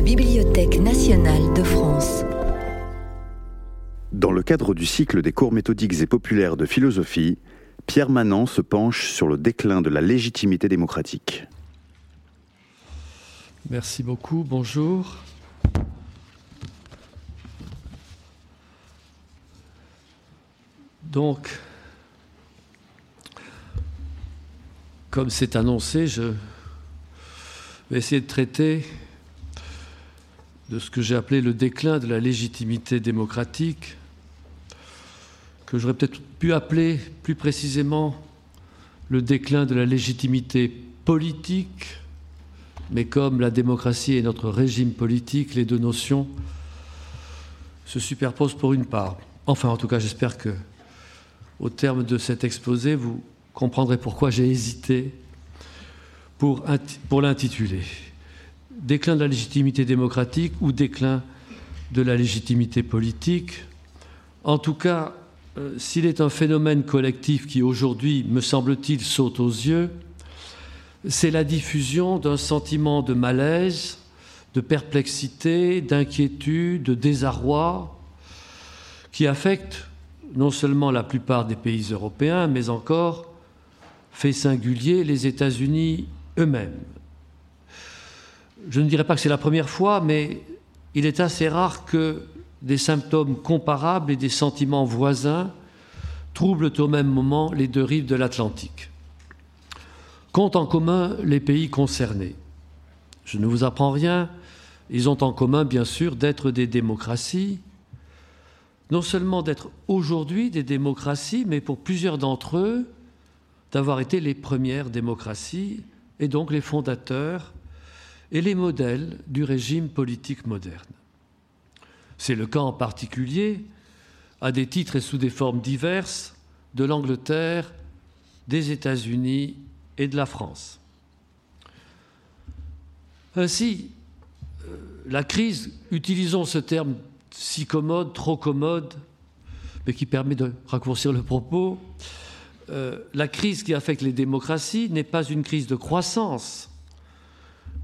la Bibliothèque nationale de France. Dans le cadre du cycle des cours méthodiques et populaires de philosophie, Pierre Manant se penche sur le déclin de la légitimité démocratique. Merci beaucoup, bonjour. Donc, comme c'est annoncé, je vais essayer de traiter de ce que j'ai appelé le déclin de la légitimité démocratique, que j'aurais peut-être pu appeler plus précisément le déclin de la légitimité politique, mais comme la démocratie est notre régime politique, les deux notions se superposent pour une part. Enfin, en tout cas, j'espère que, au terme de cet exposé, vous comprendrez pourquoi j'ai hésité pour, pour l'intituler. Déclin de la légitimité démocratique ou déclin de la légitimité politique. En tout cas, euh, s'il est un phénomène collectif qui aujourd'hui, me semble-t-il, saute aux yeux, c'est la diffusion d'un sentiment de malaise, de perplexité, d'inquiétude, de désarroi, qui affecte non seulement la plupart des pays européens, mais encore, fait singulier, les États-Unis eux-mêmes. Je ne dirais pas que c'est la première fois, mais il est assez rare que des symptômes comparables et des sentiments voisins troublent au même moment les deux rives de l'Atlantique. Comptent en commun les pays concernés? Je ne vous apprends rien, ils ont en commun bien sûr d'être des démocraties, non seulement d'être aujourd'hui des démocraties, mais pour plusieurs d'entre eux, d'avoir été les premières démocraties et donc les fondateurs et les modèles du régime politique moderne. C'est le cas en particulier, à des titres et sous des formes diverses, de l'Angleterre, des États-Unis et de la France. Ainsi, euh, la crise, utilisons ce terme si commode, trop commode, mais qui permet de raccourcir le propos, euh, la crise qui affecte les démocraties n'est pas une crise de croissance,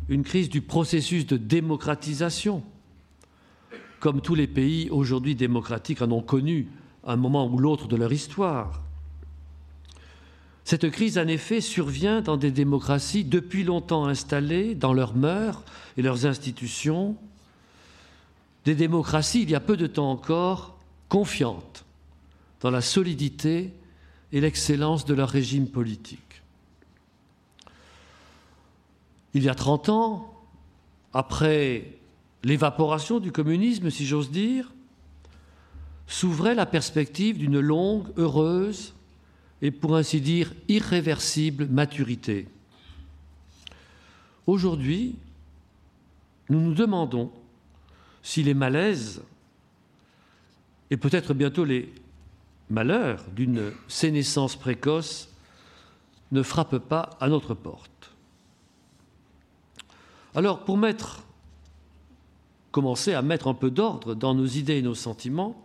une crise du processus de démocratisation, comme tous les pays aujourd'hui démocratiques en ont connu un moment ou l'autre de leur histoire. Cette crise, en effet, survient dans des démocraties depuis longtemps installées dans leurs mœurs et leurs institutions, des démocraties, il y a peu de temps encore, confiantes dans la solidité et l'excellence de leur régime politique. Il y a 30 ans, après l'évaporation du communisme, si j'ose dire, s'ouvrait la perspective d'une longue, heureuse et pour ainsi dire irréversible maturité. Aujourd'hui, nous nous demandons si les malaises et peut-être bientôt les malheur d'une sénescence précoce ne frappe pas à notre porte. Alors, pour commencer à mettre un peu d'ordre dans nos idées et nos sentiments,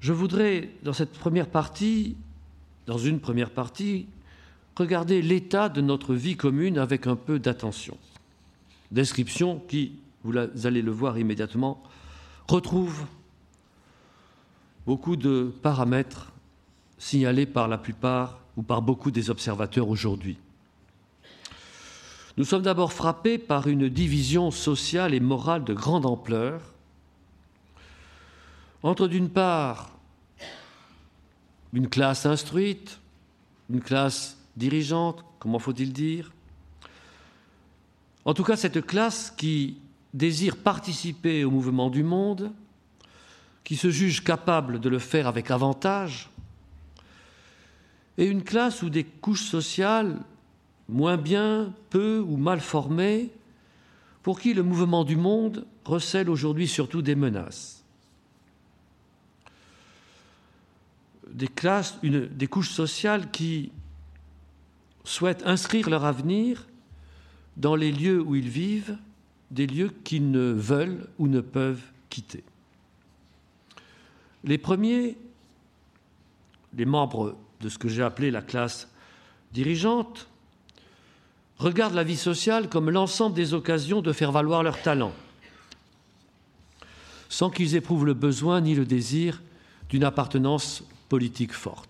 je voudrais, dans cette première partie, dans une première partie, regarder l'état de notre vie commune avec un peu d'attention. Description qui, vous allez le voir immédiatement, retrouve beaucoup de paramètres signalés par la plupart ou par beaucoup des observateurs aujourd'hui. Nous sommes d'abord frappés par une division sociale et morale de grande ampleur. Entre d'une part une classe instruite, une classe dirigeante, comment faut-il dire? En tout cas, cette classe qui désire participer au mouvement du monde, qui se jugent capables de le faire avec avantage, et une classe où des couches sociales moins bien, peu ou mal formées, pour qui le mouvement du monde recèle aujourd'hui surtout des menaces. Des classes, des couches sociales qui souhaitent inscrire leur avenir dans les lieux où ils vivent, des lieux qu'ils ne veulent ou ne peuvent quitter. Les premiers, les membres de ce que j'ai appelé la classe dirigeante, regardent la vie sociale comme l'ensemble des occasions de faire valoir leur talent, sans qu'ils éprouvent le besoin ni le désir d'une appartenance politique forte.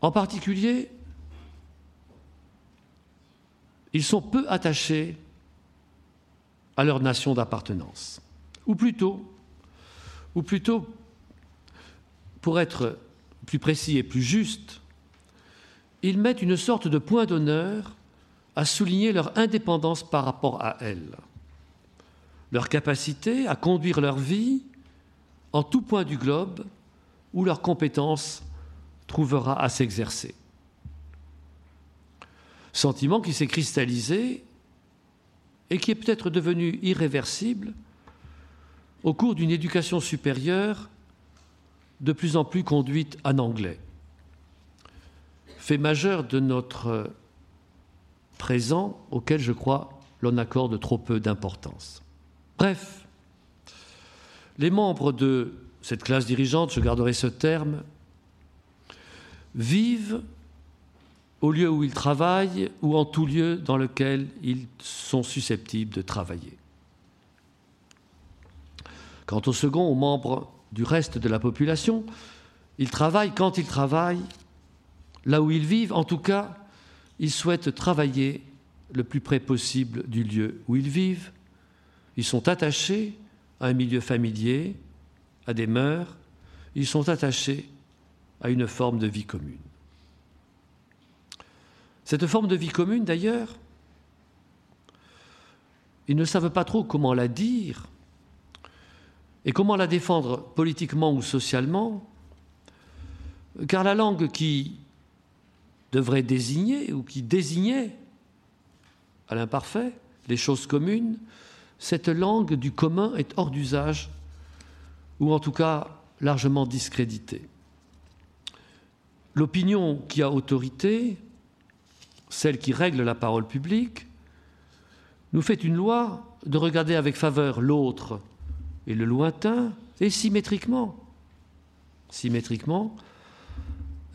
En particulier, ils sont peu attachés à leur nation d'appartenance. Ou plutôt, ou plutôt, pour être plus précis et plus juste, ils mettent une sorte de point d'honneur à souligner leur indépendance par rapport à elle, leur capacité à conduire leur vie en tout point du globe où leur compétence trouvera à s'exercer. Sentiment qui s'est cristallisé et qui est peut-être devenu irréversible au cours d'une éducation supérieure de plus en plus conduite en anglais. Fait majeur de notre présent auquel je crois l'on accorde trop peu d'importance. Bref, les membres de cette classe dirigeante, je garderai ce terme, vivent au lieu où ils travaillent ou en tout lieu dans lequel ils sont susceptibles de travailler. Quant au second, aux membres du reste de la population, ils travaillent quand ils travaillent, là où ils vivent, en tout cas, ils souhaitent travailler le plus près possible du lieu où ils vivent. Ils sont attachés à un milieu familier, à des mœurs, ils sont attachés à une forme de vie commune. Cette forme de vie commune, d'ailleurs, ils ne savent pas trop comment la dire et comment la défendre politiquement ou socialement, car la langue qui devrait désigner ou qui désignait à l'imparfait les choses communes, cette langue du commun est hors d'usage, ou en tout cas largement discréditée. L'opinion qui a autorité celle qui règle la parole publique, nous fait une loi de regarder avec faveur l'autre et le lointain, et symétriquement. Symétriquement,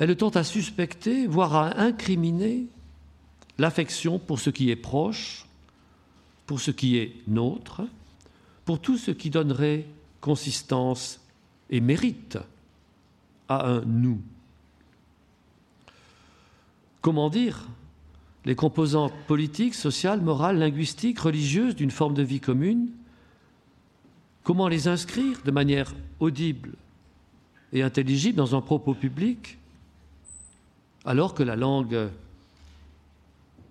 elle tente à suspecter, voire à incriminer l'affection pour ce qui est proche, pour ce qui est nôtre, pour tout ce qui donnerait consistance et mérite à un nous. Comment dire? Les composantes politiques, sociales, morales, linguistiques, religieuses d'une forme de vie commune, comment les inscrire de manière audible et intelligible dans un propos public, alors que la langue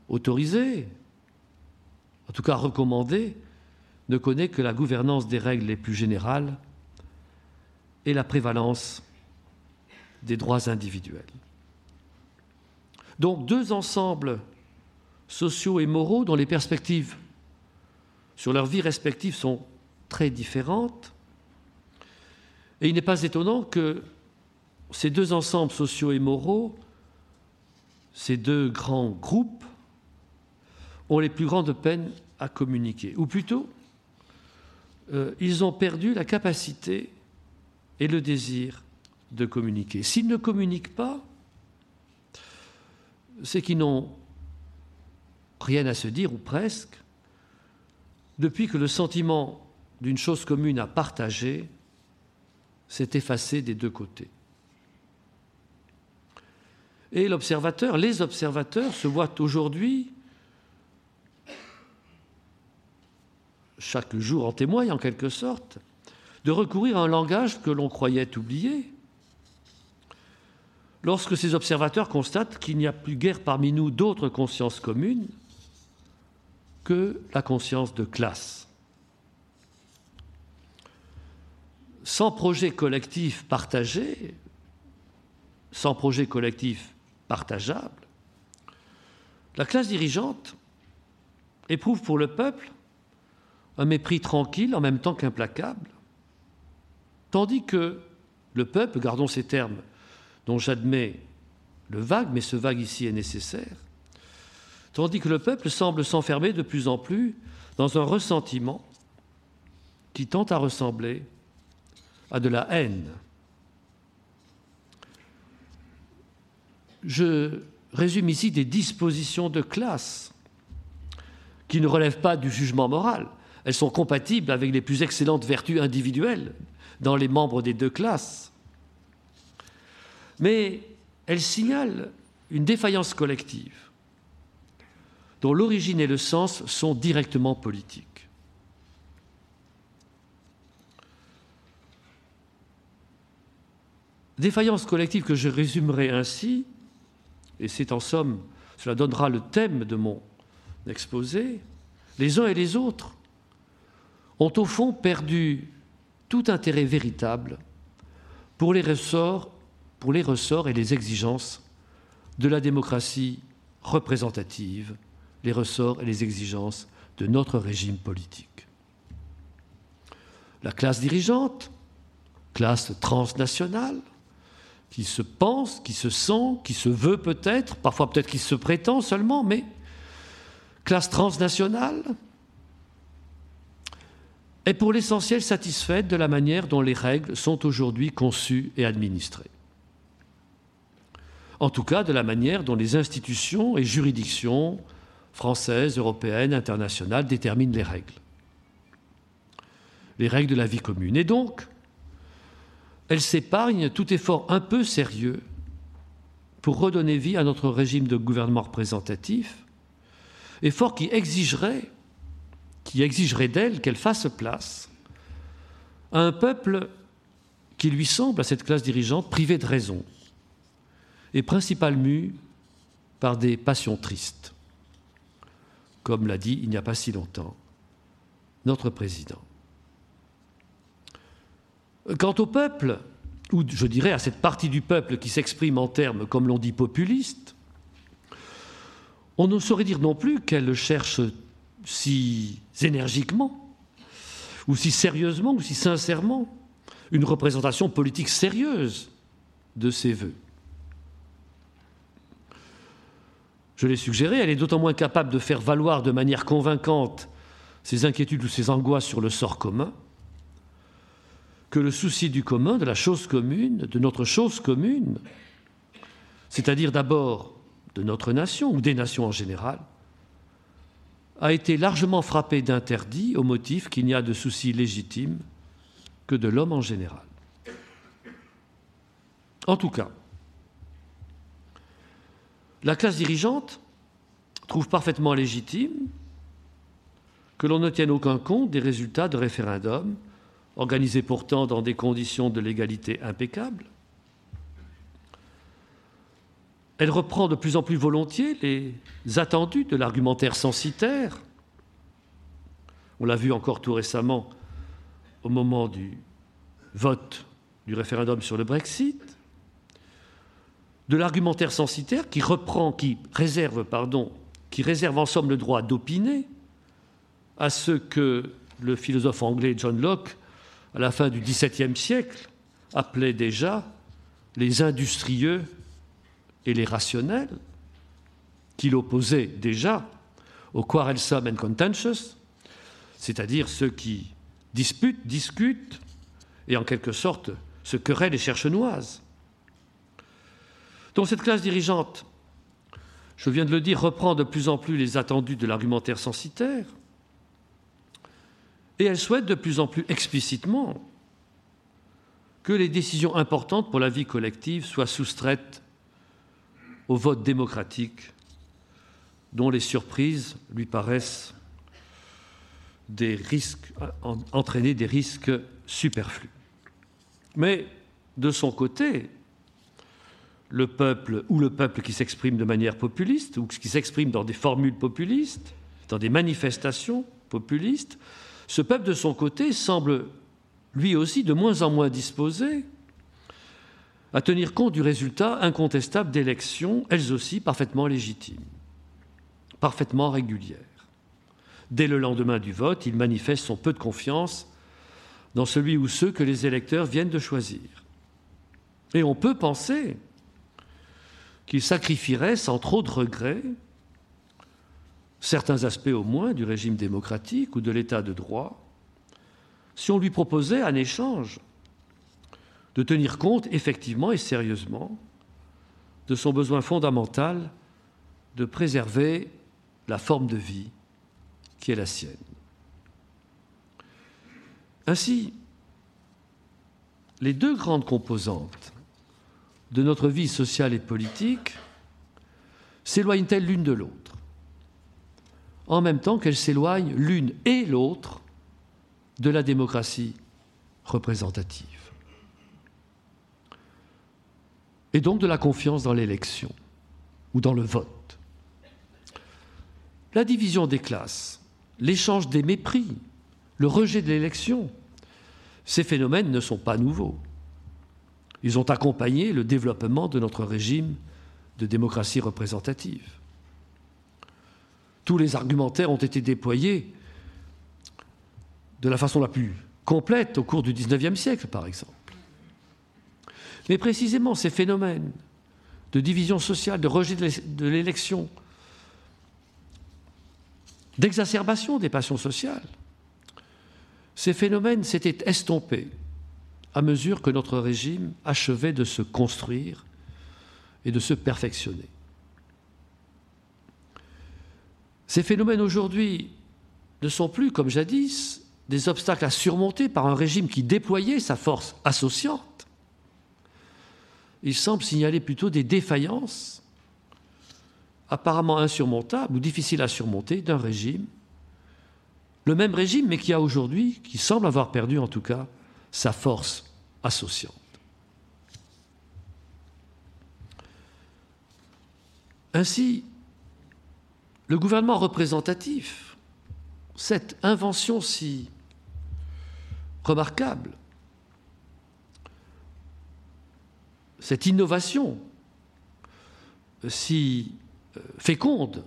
autorisée, en tout cas recommandée, ne connaît que la gouvernance des règles les plus générales et la prévalence des droits individuels. Donc deux ensembles sociaux et moraux dont les perspectives sur leur vie respective sont très différentes. Et il n'est pas étonnant que ces deux ensembles sociaux et moraux, ces deux grands groupes, ont les plus grandes peines à communiquer. Ou plutôt, euh, ils ont perdu la capacité et le désir de communiquer. S'ils ne communiquent pas, c'est qu'ils n'ont rien à se dire, ou presque, depuis que le sentiment d'une chose commune à partager s'est effacé des deux côtés. Et l'observateur, les observateurs se voient aujourd'hui, chaque jour en témoigne en quelque sorte, de recourir à un langage que l'on croyait oublié, lorsque ces observateurs constatent qu'il n'y a plus guère parmi nous d'autres consciences communes que la conscience de classe. Sans projet collectif partagé, sans projet collectif partageable, la classe dirigeante éprouve pour le peuple un mépris tranquille en même temps qu'implacable, tandis que le peuple, gardons ces termes dont j'admets le vague, mais ce vague ici est nécessaire, tandis que le peuple semble s'enfermer de plus en plus dans un ressentiment qui tente à ressembler à de la haine. Je résume ici des dispositions de classe qui ne relèvent pas du jugement moral. Elles sont compatibles avec les plus excellentes vertus individuelles dans les membres des deux classes. Mais elles signalent une défaillance collective dont l'origine et le sens sont directement politiques. Défaillance collective que je résumerai ainsi, et c'est en somme, cela donnera le thème de mon exposé, les uns et les autres ont au fond perdu tout intérêt véritable pour les ressorts, et les exigences de la démocratie représentative, les ressorts et les exigences de notre régime politique. La classe dirigeante, classe transnationale, qui se pense, qui se sent, qui se veut peut-être, parfois peut-être qui se prétend seulement, mais classe transnationale, est pour l'essentiel satisfaite de la manière dont les règles sont aujourd'hui conçues et administrées. En tout cas, de la manière dont les institutions et juridictions françaises, européennes, internationales déterminent les règles. Les règles de la vie commune. Et donc, elle s'épargne tout effort un peu sérieux pour redonner vie à notre régime de gouvernement représentatif, effort qui exigerait, qui exigerait d'elle qu'elle fasse place à un peuple qui lui semble, à cette classe dirigeante, privé de raison et principal mu par des passions tristes, comme l'a dit il n'y a pas si longtemps notre président. Quant au peuple, ou je dirais à cette partie du peuple qui s'exprime en termes, comme l'on dit, populistes, on ne saurait dire non plus qu'elle cherche si énergiquement, ou si sérieusement, ou si sincèrement, une représentation politique sérieuse de ses voeux. Je l'ai suggéré, elle est d'autant moins capable de faire valoir de manière convaincante ses inquiétudes ou ses angoisses sur le sort commun que le souci du commun, de la chose commune, de notre chose commune, c'est-à-dire d'abord de notre nation ou des nations en général, a été largement frappé d'interdit au motif qu'il n'y a de souci légitime que de l'homme en général. En tout cas, la classe dirigeante trouve parfaitement légitime que l'on ne tienne aucun compte des résultats de référendums organisé pourtant dans des conditions de légalité impeccables. Elle reprend de plus en plus volontiers les attendus de l'argumentaire censitaire. On l'a vu encore tout récemment au moment du vote du référendum sur le Brexit, de l'argumentaire censitaire qui reprend, qui réserve, pardon, qui réserve en somme le droit d'opiner à ce que le philosophe anglais John Locke à la fin du XVIIe siècle, appelait déjà les industrieux et les rationnels, qu'il opposait déjà au quarrelsome and contentious, c'est-à-dire ceux qui disputent, discutent et en quelque sorte se querellent et cherchent noises. Donc cette classe dirigeante, je viens de le dire, reprend de plus en plus les attendus de l'argumentaire censitaire, et elle souhaite de plus en plus explicitement que les décisions importantes pour la vie collective soient soustraites au vote démocratique dont les surprises lui paraissent des risques, entraîner des risques superflus. Mais de son côté, le peuple ou le peuple qui s'exprime de manière populiste ou qui s'exprime dans des formules populistes, dans des manifestations populistes, ce peuple, de son côté, semble lui aussi de moins en moins disposé à tenir compte du résultat incontestable d'élections, elles aussi parfaitement légitimes, parfaitement régulières. Dès le lendemain du vote, il manifeste son peu de confiance dans celui ou ceux que les électeurs viennent de choisir. Et on peut penser qu'il sacrifierait sans trop de regrets certains aspects au moins du régime démocratique ou de l'état de droit, si on lui proposait en échange de tenir compte effectivement et sérieusement de son besoin fondamental de préserver la forme de vie qui est la sienne. Ainsi, les deux grandes composantes de notre vie sociale et politique s'éloignent-elles l'une de l'autre, en même temps qu'elles s'éloignent l'une et l'autre de la démocratie représentative, et donc de la confiance dans l'élection ou dans le vote. La division des classes, l'échange des mépris, le rejet de l'élection, ces phénomènes ne sont pas nouveaux. Ils ont accompagné le développement de notre régime de démocratie représentative. Tous les argumentaires ont été déployés de la façon la plus complète au cours du XIXe siècle, par exemple. Mais précisément ces phénomènes de division sociale, de rejet de l'élection, d'exacerbation des passions sociales, ces phénomènes s'étaient estompés à mesure que notre régime achevait de se construire et de se perfectionner. Ces phénomènes aujourd'hui ne sont plus, comme jadis, des obstacles à surmonter par un régime qui déployait sa force associante. Ils semblent signaler plutôt des défaillances apparemment insurmontables ou difficiles à surmonter d'un régime, le même régime, mais qui a aujourd'hui, qui semble avoir perdu en tout cas, sa force associante. Ainsi, le gouvernement représentatif, cette invention si remarquable, cette innovation si euh, féconde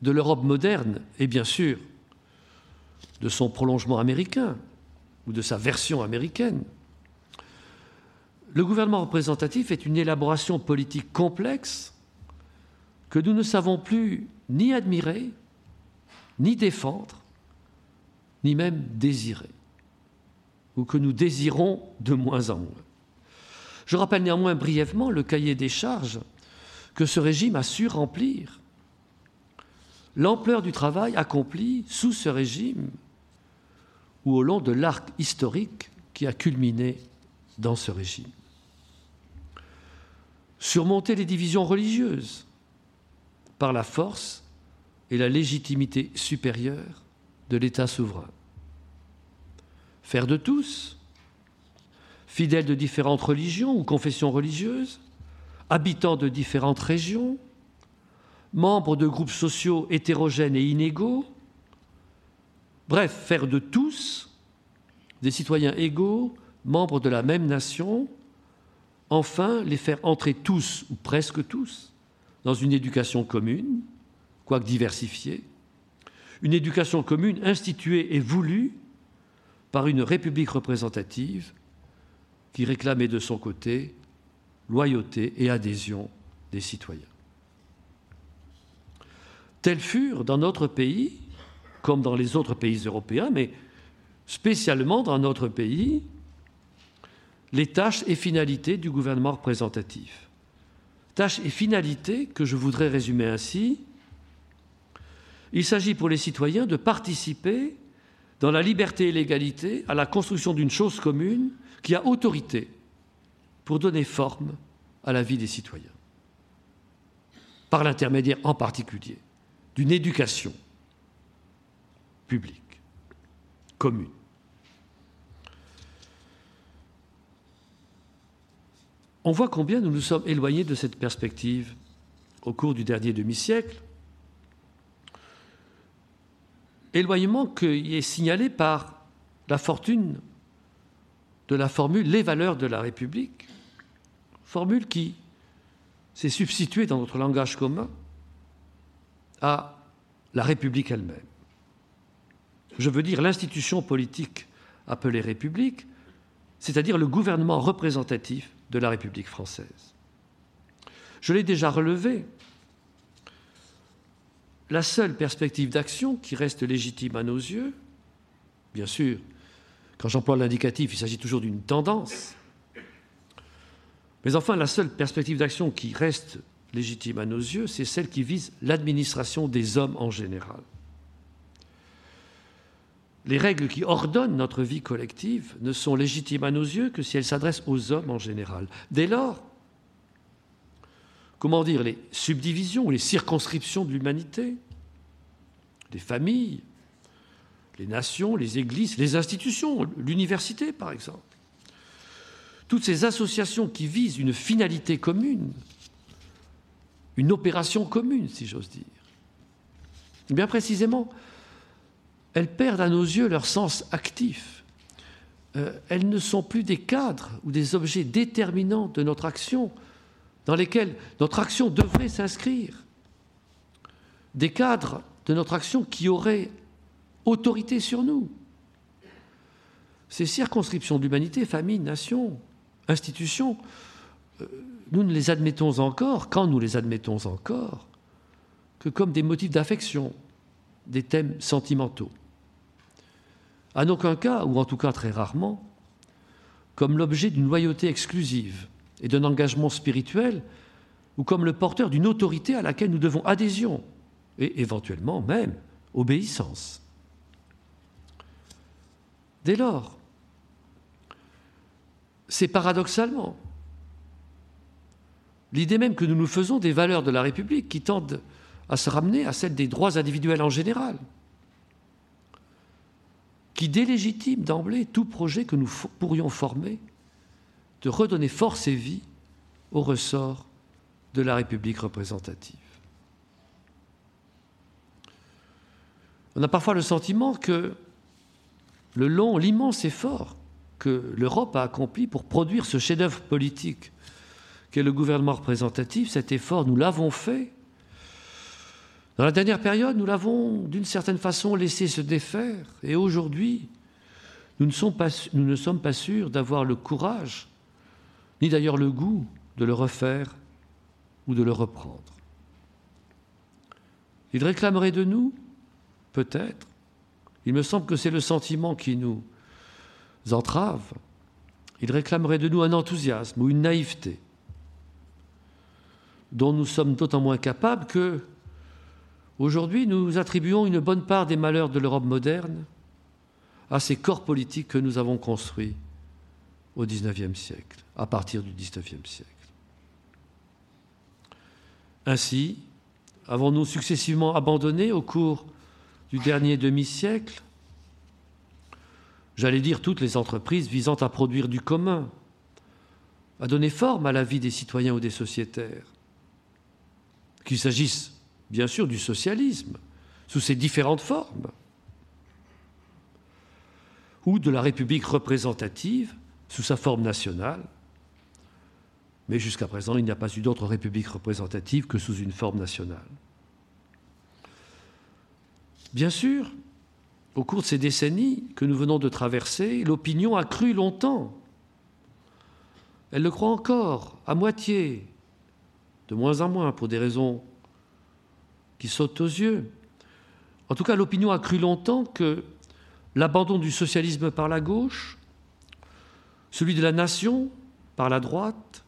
de l'Europe moderne et bien sûr de son prolongement américain, ou de sa version américaine. Le gouvernement représentatif est une élaboration politique complexe que nous ne savons plus ni admirer, ni défendre, ni même désirer, ou que nous désirons de moins en moins. Je rappelle néanmoins brièvement le cahier des charges que ce régime a su remplir. L'ampleur du travail accompli sous ce régime ou au long de l'arc historique qui a culminé dans ce régime. Surmonter les divisions religieuses par la force et la légitimité supérieure de l'État souverain. Faire de tous, fidèles de différentes religions ou confessions religieuses, habitants de différentes régions, membres de groupes sociaux hétérogènes et inégaux, Bref, faire de tous des citoyens égaux, membres de la même nation, enfin les faire entrer tous, ou presque tous, dans une éducation commune, quoique diversifiée, une éducation commune instituée et voulue par une république représentative qui réclamait de son côté loyauté et adhésion des citoyens. Tels furent dans notre pays comme dans les autres pays européens, mais spécialement dans notre pays, les tâches et finalités du gouvernement représentatif. Tâches et finalités que je voudrais résumer ainsi. Il s'agit pour les citoyens de participer, dans la liberté et l'égalité, à la construction d'une chose commune qui a autorité pour donner forme à la vie des citoyens, par l'intermédiaire en particulier d'une éducation publique, commune. On voit combien nous nous sommes éloignés de cette perspective au cours du dernier demi-siècle. Éloignement qui est signalé par la fortune de la formule les valeurs de la République, formule qui s'est substituée dans notre langage commun à la République elle-même je veux dire l'institution politique appelée République, c'est-à-dire le gouvernement représentatif de la République française. Je l'ai déjà relevé, la seule perspective d'action qui reste légitime à nos yeux, bien sûr, quand j'emploie l'indicatif, il s'agit toujours d'une tendance, Mais enfin, la seule perspective d'action qui reste légitime à nos yeux, c'est celle qui vise l'administration des hommes en général. Les règles qui ordonnent notre vie collective ne sont légitimes à nos yeux que si elles s'adressent aux hommes en général. Dès lors, comment dire, les subdivisions ou les circonscriptions de l'humanité, les familles, les nations, les églises, les institutions, l'université par exemple, toutes ces associations qui visent une finalité commune, une opération commune, si j'ose dire, eh bien précisément, elles perdent à nos yeux leur sens actif. Euh, elles ne sont plus des cadres ou des objets déterminants de notre action dans lesquels notre action devrait s'inscrire. Des cadres de notre action qui auraient autorité sur nous. Ces circonscriptions d'humanité, famille, nation, institutions, euh, nous ne les admettons encore, quand nous les admettons encore, que comme des motifs d'affection, des thèmes sentimentaux. En aucun cas, ou en tout cas très rarement, comme l'objet d'une loyauté exclusive et d'un engagement spirituel, ou comme le porteur d'une autorité à laquelle nous devons adhésion, et éventuellement même obéissance. Dès lors, c'est paradoxalement l'idée même que nous nous faisons des valeurs de la République qui tendent à se ramener à celles des droits individuels en général, qui délégitime d'emblée tout projet que nous pourrions former de redonner force et vie au ressort de la République représentative. On a parfois le sentiment que le long, l'immense effort que l'Europe a accompli pour produire ce chef-d'œuvre politique qu'est le gouvernement représentatif, cet effort, nous l'avons fait. Dans la dernière période, nous l'avons d'une certaine façon laissé se défaire. Et aujourd'hui, nous, ne sommes pas sûrs d'avoir le courage, ni d'ailleurs le goût de le refaire ou de le reprendre. Il réclamerait de nous, peut-être, il me semble que c'est le sentiment qui nous entrave. Il réclamerait de nous un enthousiasme ou une naïveté dont nous sommes d'autant moins capables que, aujourd'hui, nous attribuons une bonne part des malheurs de l'Europe moderne à ces corps politiques que nous avons construits au XIXe siècle, à partir du XIXe siècle. Ainsi, avons-nous successivement abandonné au cours du dernier demi-siècle, j'allais dire toutes les entreprises visant à produire du commun, à donner forme à la vie des citoyens ou des sociétaires, qu'il s'agisse bien sûr du socialisme sous ses différentes formes, ou de la République représentative sous sa forme nationale, mais jusqu'à présent il n'y a pas eu d'autre République représentative que sous une forme nationale. Bien sûr, au cours de ces décennies que nous venons de traverser, l'opinion a cru longtemps. Elle le croit encore, à moitié, de moins en moins, pour des raisons qui sautent aux yeux. En tout cas, l'opinion a cru longtemps que l'abandon du socialisme par la gauche, celui de la nation par la droite,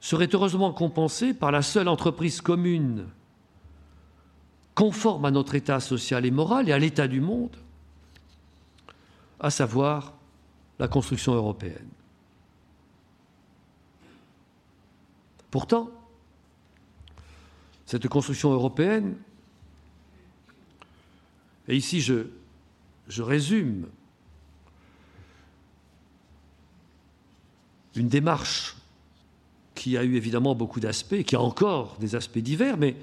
serait heureusement compensé par la seule entreprise commune conforme à notre état social et moral et à l'état du monde, à savoir la construction européenne. Pourtant, cette construction européenne, et ici je, résume une démarche qui a eu évidemment beaucoup d'aspects, qui a encore des aspects divers, mais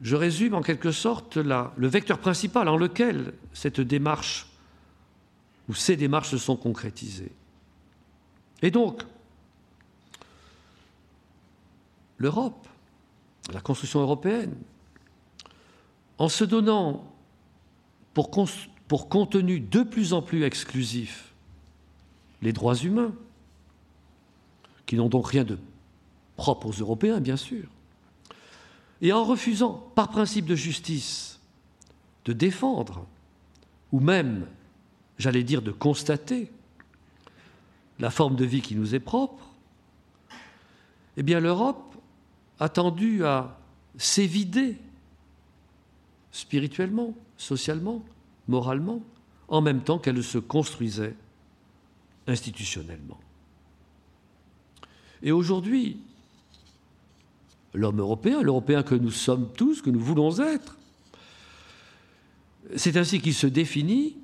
je résume en quelque sorte le vecteur principal en lequel cette démarche ou ces démarches se sont concrétisées. Et donc, l'Europe, la construction européenne, en se donnant pour, contenu de plus en plus exclusif les droits humains, qui n'ont donc rien de propre aux Européens, bien sûr, et en refusant, par principe de justice, de défendre, ou même, j'allais dire, de constater la forme de vie qui nous est propre, eh bien l'Europe a tendu à s'évider spirituellement, socialement, moralement, en même temps qu'elle se construisait institutionnellement. Et aujourd'hui, l'homme européen, l'Européen que nous sommes tous, que nous voulons être, c'est ainsi qu'il se définit.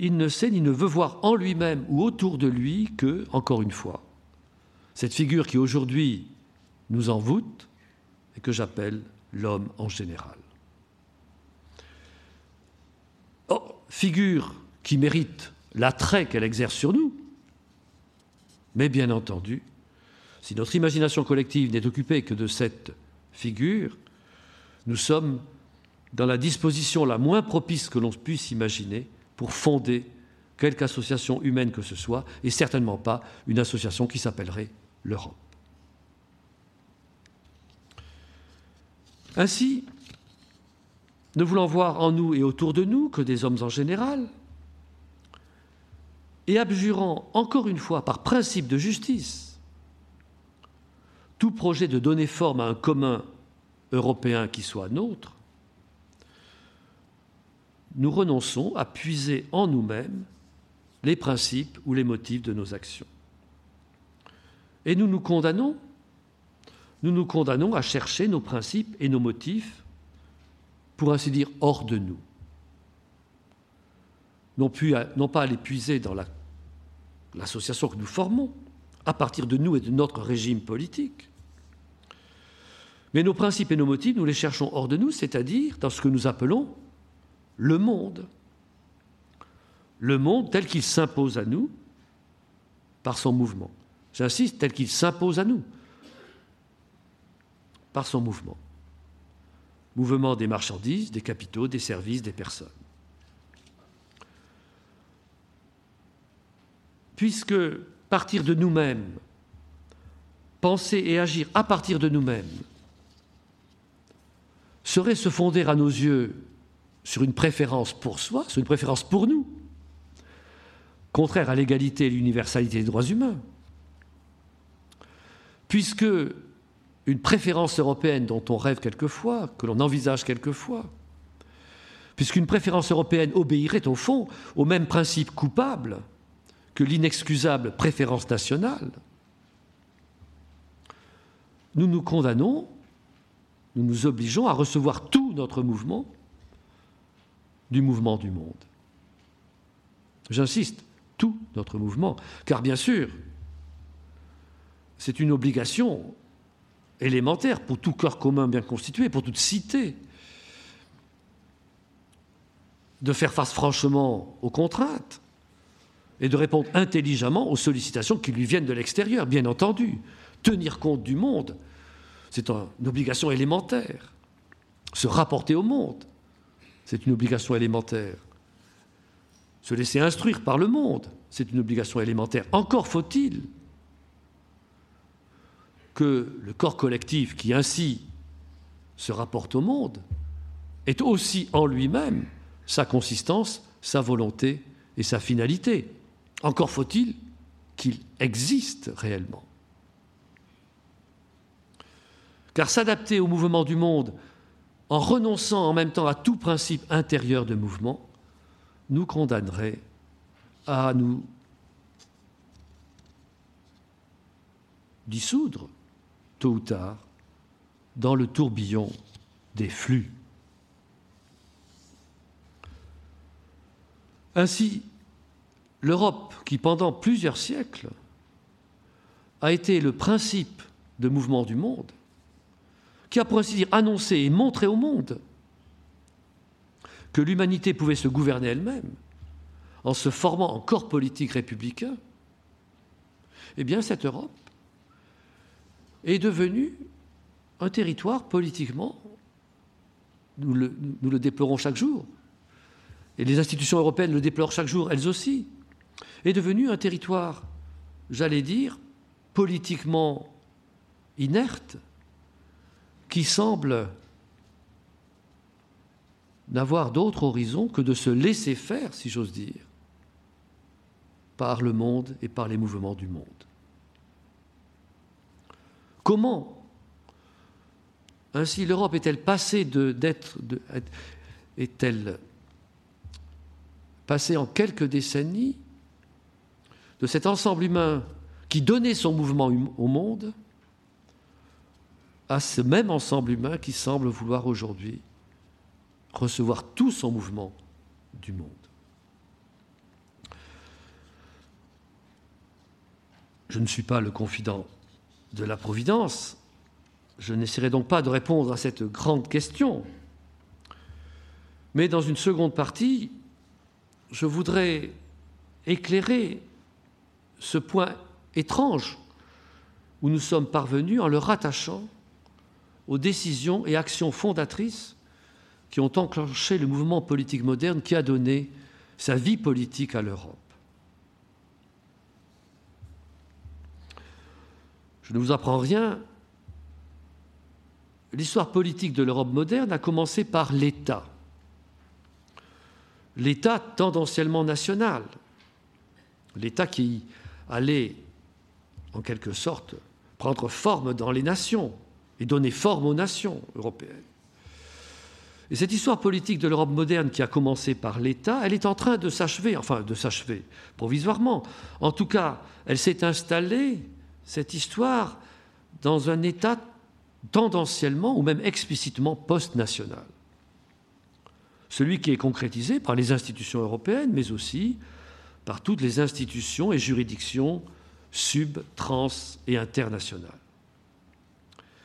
Il ne sait ni ne veut voir en lui-même ou autour de lui que, encore une fois, cette figure qui aujourd'hui nous envoûte et que j'appelle l'homme en général. Oh, figure qui mérite l'attrait qu'elle exerce sur nous, mais bien entendu, si notre imagination collective n'est occupée que de cette figure, nous sommes dans la disposition la moins propice que l'on puisse imaginer pour fonder quelque association humaine que ce soit, et certainement pas une association qui s'appellerait l'Europe. Ainsi, ne voulant voir en nous et autour de nous que des hommes en général, et abjurant encore une fois par principe de justice tout projet de donner forme à un commun européen qui soit nôtre, nous renonçons à puiser en nous-mêmes les principes ou les motifs de nos actions. Et nous nous condamnons, nous nous condamnons à chercher nos principes et nos motifs, pour ainsi dire, hors de nous. Non, pas à les puiser dans l'association que nous formons, à partir de nous et de notre régime politique, mais nos principes et nos motifs, nous les cherchons hors de nous, c'est-à-dire dans ce que nous appelons le monde. Le monde tel qu'il s'impose à nous par son mouvement. J'insiste, tel qu'il s'impose à nous par son mouvement. Mouvement des marchandises, des capitaux, des services, des personnes. Puisque partir de nous-mêmes, penser et agir à partir de nous-mêmes, serait se fonder à nos yeux sur une préférence pour soi, sur une préférence pour nous, contraire à l'égalité et l'universalité des droits humains. Puisque une préférence européenne dont on rêve quelquefois, que l'on envisage quelquefois, puisqu'une préférence européenne obéirait au fond au même principe coupable que l'inexcusable préférence nationale, nous nous condamnons, nous nous obligeons à recevoir tout notre mouvement du mouvement du monde. J'insiste, tout notre mouvement, car bien sûr, c'est une obligation élémentaire pour tout corps commun bien constitué, pour toute cité, de faire face franchement aux contraintes et de répondre intelligemment aux sollicitations qui lui viennent de l'extérieur, bien entendu. Tenir compte du monde, c'est une obligation élémentaire. Se rapporter au monde, c'est une obligation élémentaire. Se laisser instruire par le monde, c'est une obligation élémentaire. Encore faut-il que le corps collectif qui ainsi se rapporte au monde ait aussi en lui-même sa consistance, sa volonté et sa finalité. Encore faut-il qu'il existe réellement. Car s'adapter au mouvement du monde en renonçant en même temps à tout principe intérieur de mouvement, nous condamnerait à nous dissoudre, tôt ou tard, dans le tourbillon des flux. Ainsi, l'Europe, qui pendant plusieurs siècles a été le principe de mouvement du monde, qui a pour ainsi dire annoncé et montré au monde que l'humanité pouvait se gouverner elle-même en se formant en corps politique républicain, eh bien cette Europe est devenue un territoire politiquement, nous le, déplorons chaque jour, et les institutions européennes le déplorent chaque jour, elles aussi, est devenue un territoire, j'allais dire, politiquement inerte, qui semble n'avoir d'autre horizon que de se laisser faire, si j'ose dire, par le monde et par les mouvements du monde. Comment ainsi l'Europe est-elle passée d'être est-elle passée en quelques décennies de cet ensemble humain qui donnait son mouvement hum, au monde à ce même ensemble humain qui semble vouloir aujourd'hui recevoir tout son mouvement du monde? Je ne suis pas le confident de la Providence, je n'essaierai donc pas de répondre à cette grande question, mais dans une seconde partie, je voudrais éclairer ce point étrange où nous sommes parvenus en le rattachant aux décisions et actions fondatrices qui ont enclenché le mouvement politique moderne qui a donné sa vie politique à l'Europe. Je ne vous apprends rien. L'histoire politique de l'Europe moderne a commencé par l'État. L'État tendanciellement national. L'État qui allait, en quelque sorte, prendre forme dans les nations et donner forme aux nations européennes. Et cette histoire politique de l'Europe moderne qui a commencé par l'État, elle est en train de s'achever, enfin de s'achever provisoirement. En tout cas, elle s'est installée, cette histoire, dans un État tendanciellement ou même explicitement post-national. Celui qui est concrétisé par les institutions européennes, mais aussi par toutes les institutions et juridictions sub, trans et internationales.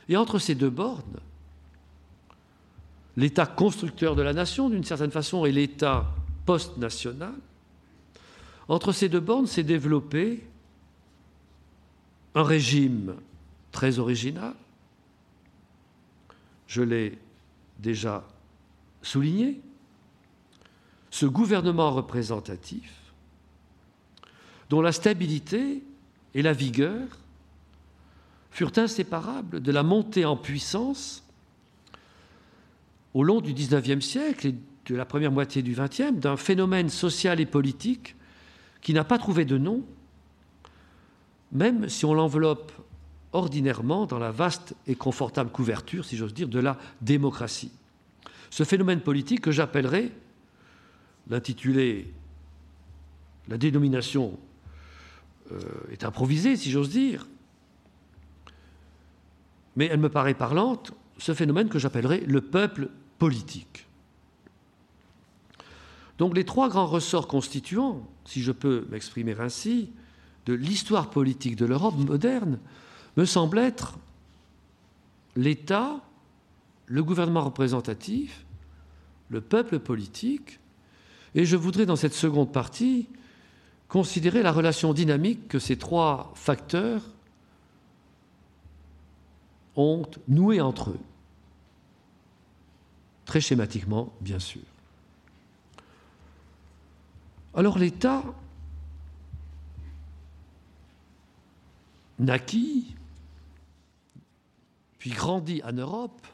Et entre ces deux bornes, l'État constructeur de la nation, d'une certaine façon, et l'État post-national, entre ces deux bornes s'est développé un régime très original, je l'ai déjà souligné, ce gouvernement représentatif, dont la stabilité et la vigueur furent inséparables de la montée en puissance au long du XIXe siècle et de la première moitié du XXe d'un phénomène social et politique qui n'a pas trouvé de nom, même si on l'enveloppe ordinairement dans la vaste et confortable couverture, si j'ose dire, de la démocratie. Ce phénomène politique que j'appellerais, l'intitulé, la dénomination euh, est improvisée, si j'ose dire, mais elle me paraît parlante, ce phénomène que j'appellerais le peuple politique. Donc les trois grands ressorts constituants, si je peux m'exprimer ainsi, de l'histoire politique de l'Europe moderne, me semblent être l'État, le gouvernement représentatif, le peuple politique, et je voudrais dans cette seconde partie considérer la relation dynamique que ces trois facteurs ont nouée entre eux très schématiquement, bien sûr. Alors l'État naquit, puis grandit en Europe,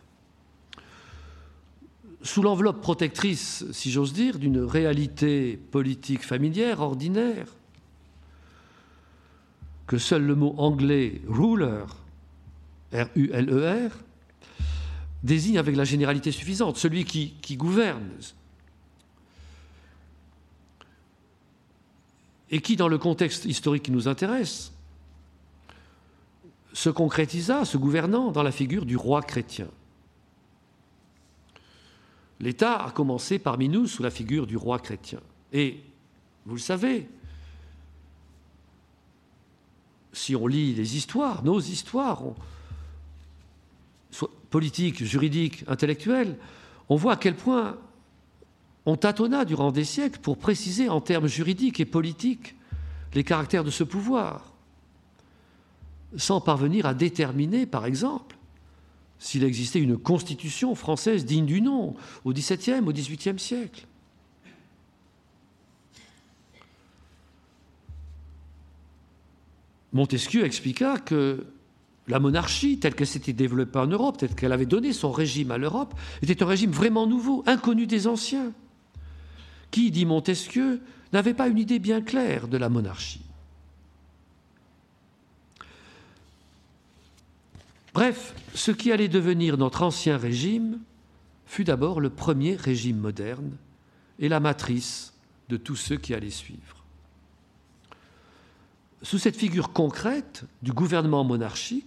sous l'enveloppe protectrice, si j'ose dire, d'une réalité politique familière, ordinaire, que seul le mot anglais ruler, R-U-L-E-R, désigne avec la généralité suffisante, celui qui, gouverne, et qui, dans le contexte historique qui nous intéresse, se concrétisa, se gouvernant, dans la figure du roi chrétien. L'État a commencé parmi nous sous la figure du roi chrétien. Et, vous le savez, si on lit les histoires, nos histoires, on, politique, juridique, intellectuelle, on voit à quel point on tâtonna durant des siècles pour préciser en termes juridiques et politiques les caractères de ce pouvoir, sans parvenir à déterminer, par exemple, s'il existait une constitution française digne du nom au XVIIe, au XVIIIe siècle. Montesquieu expliqua que la monarchie, telle qu'elle s'était développée en Europe, telle qu'elle avait donné son régime à l'Europe, était un régime vraiment nouveau, inconnu des anciens, qui, dit Montesquieu, n'avait pas une idée bien claire de la monarchie? Bref, ce qui allait devenir notre ancien régime fut d'abord le premier régime moderne et la matrice de tous ceux qui allaient suivre. Sous cette figure concrète du gouvernement monarchique,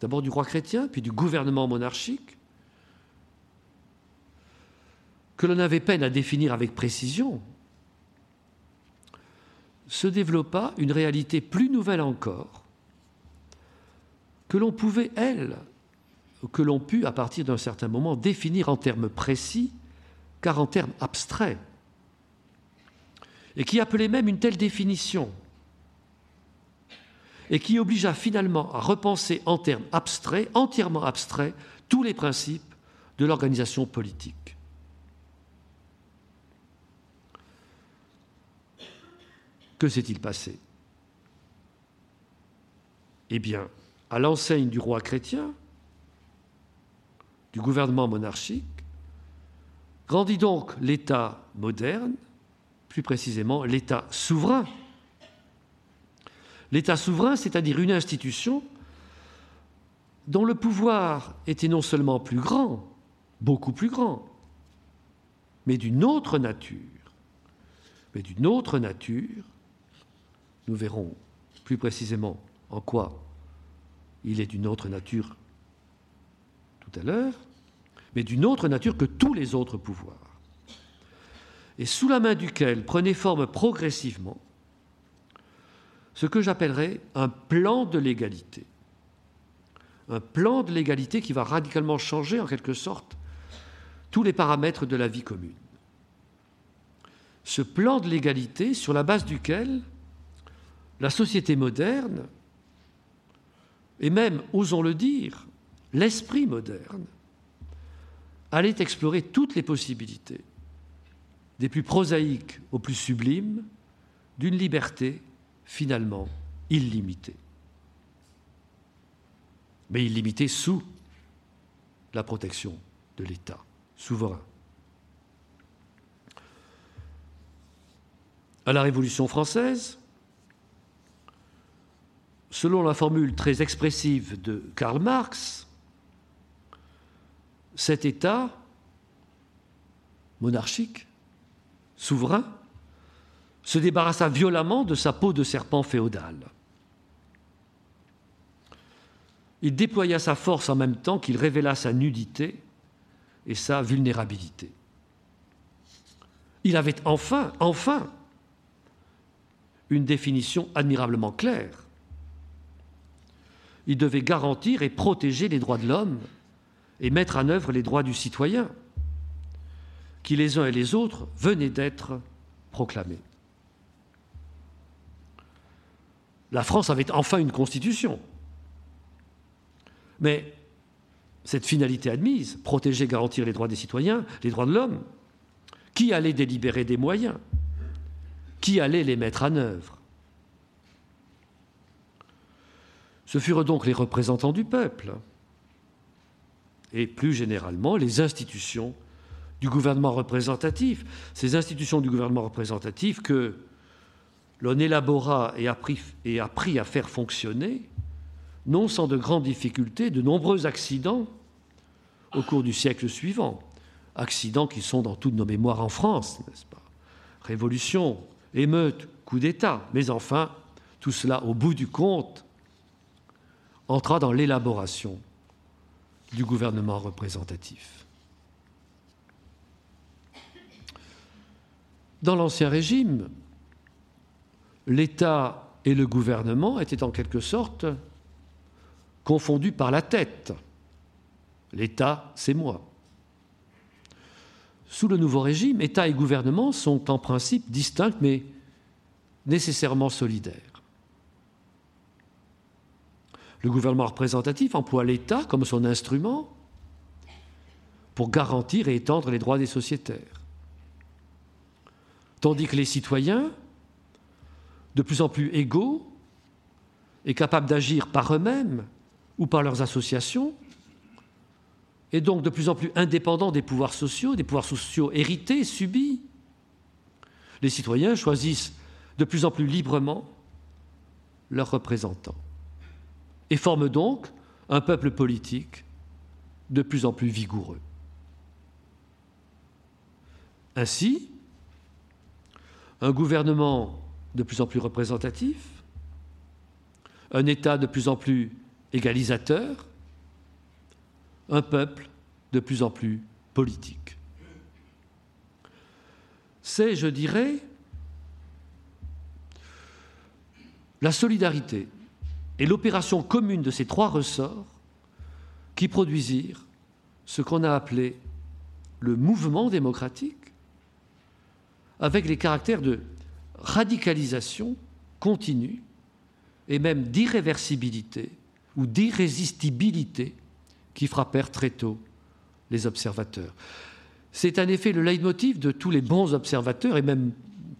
d'abord du roi chrétien, puis du gouvernement monarchique, que l'on avait peine à définir avec précision, se développa une réalité plus nouvelle encore, que l'on pouvait, elle, que l'on put, à partir d'un certain moment, définir en termes précis, car en termes abstraits, et qui appelait même une telle définition, et qui obligea finalement à repenser en termes abstraits, entièrement abstraits, tous les principes de l'organisation politique. Que s'est-il passé? Eh bien, à l'enseigne du roi chrétien, du gouvernement monarchique, grandit donc l'État moderne, plus précisément l'État souverain. L'État souverain, c'est-à-dire une institution dont le pouvoir était non seulement plus grand, beaucoup plus grand, mais d'une autre nature. Mais d'une autre nature, nous verrons plus précisément en quoi il est d'une autre nature tout à l'heure, mais d'une autre nature que tous les autres pouvoirs, et sous la main duquel prenait forme progressivement ce que j'appellerais un plan de l'égalité. Un plan de l'égalité qui va radicalement changer en quelque sorte tous les paramètres de la vie commune. Ce plan de l'égalité sur la base duquel la société moderne, et même, osons le dire, l'esprit moderne, allait explorer toutes les possibilités, des plus prosaïques aux plus sublimes, d'une liberté finalement illimitée. Mais illimitée sous la protection de l'État souverain. À la Révolution française, selon la formule très expressive de Karl Marx, cet État monarchique, souverain, se débarrassa violemment de sa peau de serpent féodal. Il déploya sa force en même temps qu'il révéla sa nudité et sa vulnérabilité. Il avait enfin, enfin, une définition admirablement claire il devait garantir et protéger les droits de l'homme et mettre en œuvre les droits du citoyen, qui les uns et les autres venaient d'être proclamés. La France avait enfin une constitution. Mais cette finalité admise, protéger, garantir les droits des citoyens, les droits de l'homme, qui allait délibérer des moyens? Qui allait les mettre en œuvre? Ce furent donc les représentants du peuple. Et plus généralement les institutions du gouvernement représentatif, ces institutions du gouvernement représentatif que l'on élabora et apprit, à faire fonctionner, non sans de grandes difficultés, de nombreux accidents au cours du siècle suivant, accidents qui sont dans toutes nos mémoires en France, n'est-ce pas? Révolution, émeute, coup d'État, mais enfin, tout cela au bout du compte entra dans l'élaboration du gouvernement représentatif. Dans l'Ancien Régime, l'État et le gouvernement étaient en quelque sorte confondus par la tête. L'État, c'est moi. Sous le nouveau régime, État et gouvernement sont en principe distincts mais nécessairement solidaires. Le gouvernement représentatif emploie l'État comme son instrument pour garantir et étendre les droits des sociétaires. Tandis que les citoyens, de plus en plus égaux et capables d'agir par eux-mêmes ou par leurs associations, et donc de plus en plus indépendants des pouvoirs sociaux, des pouvoirs sociaux hérités, subis, les citoyens choisissent de plus en plus librement leurs représentants. Et forme donc un peuple politique de plus en plus vigoureux. Ainsi, un gouvernement de plus en plus représentatif, un État de plus en plus égalisateur, un peuple de plus en plus politique. C'est, je dirais, la solidarité et l'opération commune de ces trois ressorts qui produisirent ce qu'on a appelé le mouvement démocratique, avec les caractères de radicalisation continue et même d'irréversibilité ou d'irrésistibilité qui frappèrent très tôt les observateurs. C'est en effet le leitmotiv de tous les bons observateurs et même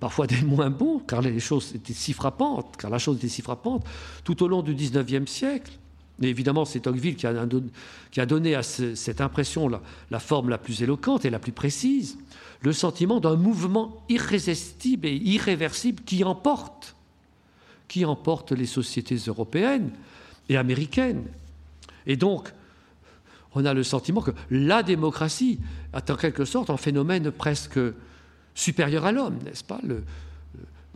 parfois des moins bons, car les choses étaient si frappantes, car la chose était si frappante, tout au long du XIXe siècle. Et évidemment, c'est Tocqueville qui a, donné à cette impression la, la forme la plus éloquente et la plus précise, le sentiment d'un mouvement irrésistible et irréversible qui emporte, qui emporte les sociétés européennes et américaines. Et donc, on a le sentiment que la démocratie est en quelque sorte un phénomène presque supérieur à l'homme, n'est-ce pas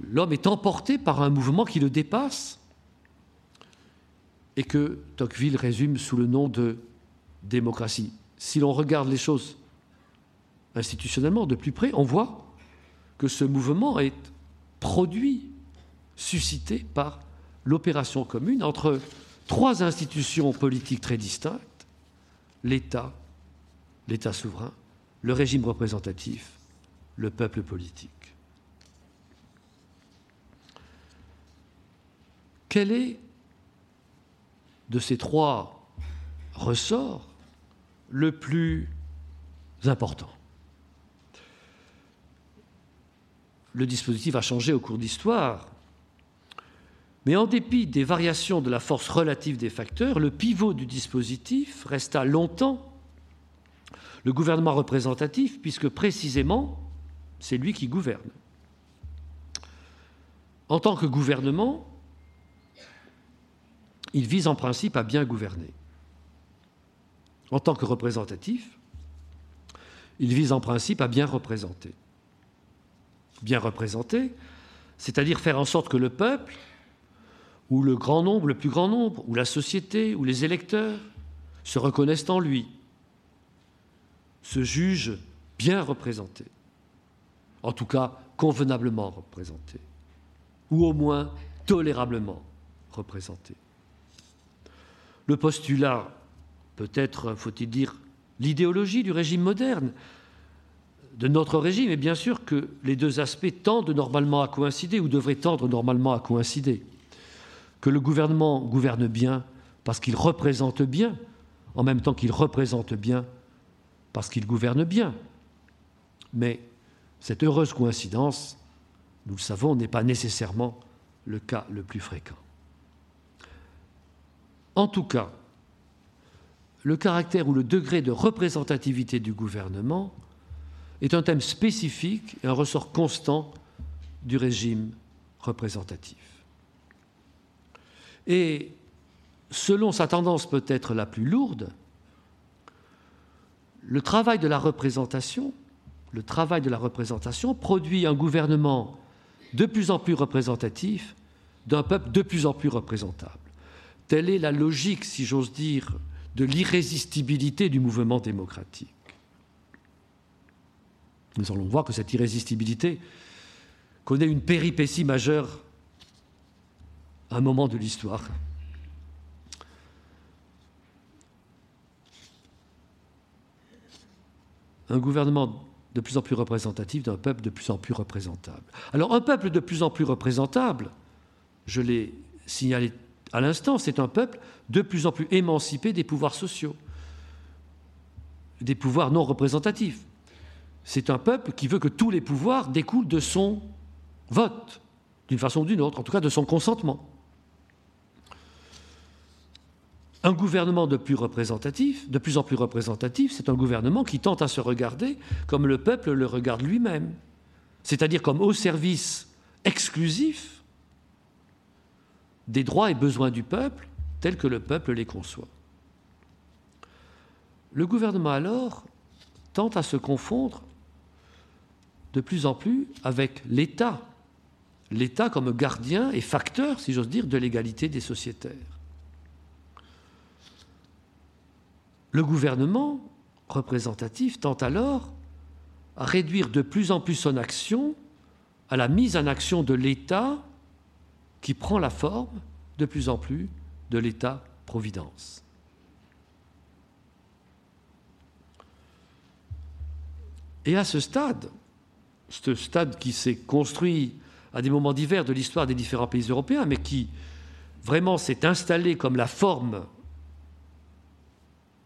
L'homme est emporté par un mouvement qui le dépasse et que Tocqueville résume sous le nom de démocratie. Si l'on regarde les choses institutionnellement de plus près, on voit que ce mouvement est produit, suscité par l'opération commune entre trois institutions politiques très distinctes, l'État, l'État souverain, le régime représentatif le peuple politique. Quel est de ces trois ressorts le plus important? Le dispositif a changé au cours d'histoire, mais en dépit des variations de la force relative des facteurs, le pivot du dispositif resta longtemps le gouvernement représentatif, puisque précisément, c'est lui qui gouverne. En tant que gouvernement, il vise en principe à bien gouverner. En tant que représentatif, il vise en principe à bien représenter. Bien représenter, c'est-à-dire faire en sorte que le peuple, ou le grand nombre, le plus grand nombre, ou la société, ou les électeurs, se reconnaissent en lui, se jugent bien représentés en tout cas convenablement représenté, ou au moins tolérablement représenté. Le postulat, peut-être faut-il dire l'idéologie du régime moderne, de notre régime, est bien sûr que les deux aspects tendent normalement à coïncider, ou devraient tendre normalement à coïncider. Que le gouvernement gouverne bien parce qu'il représente bien, en même temps qu'il représente bien parce qu'il gouverne bien. Mais cette heureuse coïncidence, nous le savons, n'est pas nécessairement le cas le plus fréquent. En tout cas, le caractère ou le degré de représentativité du gouvernement est un thème spécifique et un ressort constant du régime représentatif. Et selon sa tendance peut-être la plus lourde, le travail de la représentation le travail de la représentation produit un gouvernement de plus en plus représentatif d'un peuple de plus en plus représentable. Telle est la logique, si j'ose dire, de l'irrésistibilité du mouvement démocratique. Nous allons voir que cette irrésistibilité connaît une péripétie majeure à un moment de l'histoire. Un gouvernement de plus en plus représentatif d'un peuple de plus en plus représentable. Alors un peuple de plus en plus représentable, je l'ai signalé à l'instant, c'est un peuple de plus en plus émancipé des pouvoirs sociaux, des pouvoirs non représentatifs. C'est un peuple qui veut que tous les pouvoirs découlent de son vote, d'une façon ou d'une autre, en tout cas de son consentement. Un gouvernement de plus représentatif, de plus en plus représentatif, c'est un gouvernement qui tente à se regarder comme le peuple le regarde lui-même, c'est-à-dire comme au service exclusif des droits et besoins du peuple tels que le peuple les conçoit. Le gouvernement alors tente à se confondre de plus en plus avec l'État, l'État comme gardien et facteur, si j'ose dire, de l'égalité des sociétaires. Le gouvernement représentatif tente alors à réduire de plus en plus son action à la mise en action de l'État qui prend la forme de plus en plus de l'État-providence. Et à ce stade, ce stade qui s'est construit à des moments divers de l'histoire des différents pays européens, mais qui vraiment s'est installé comme la forme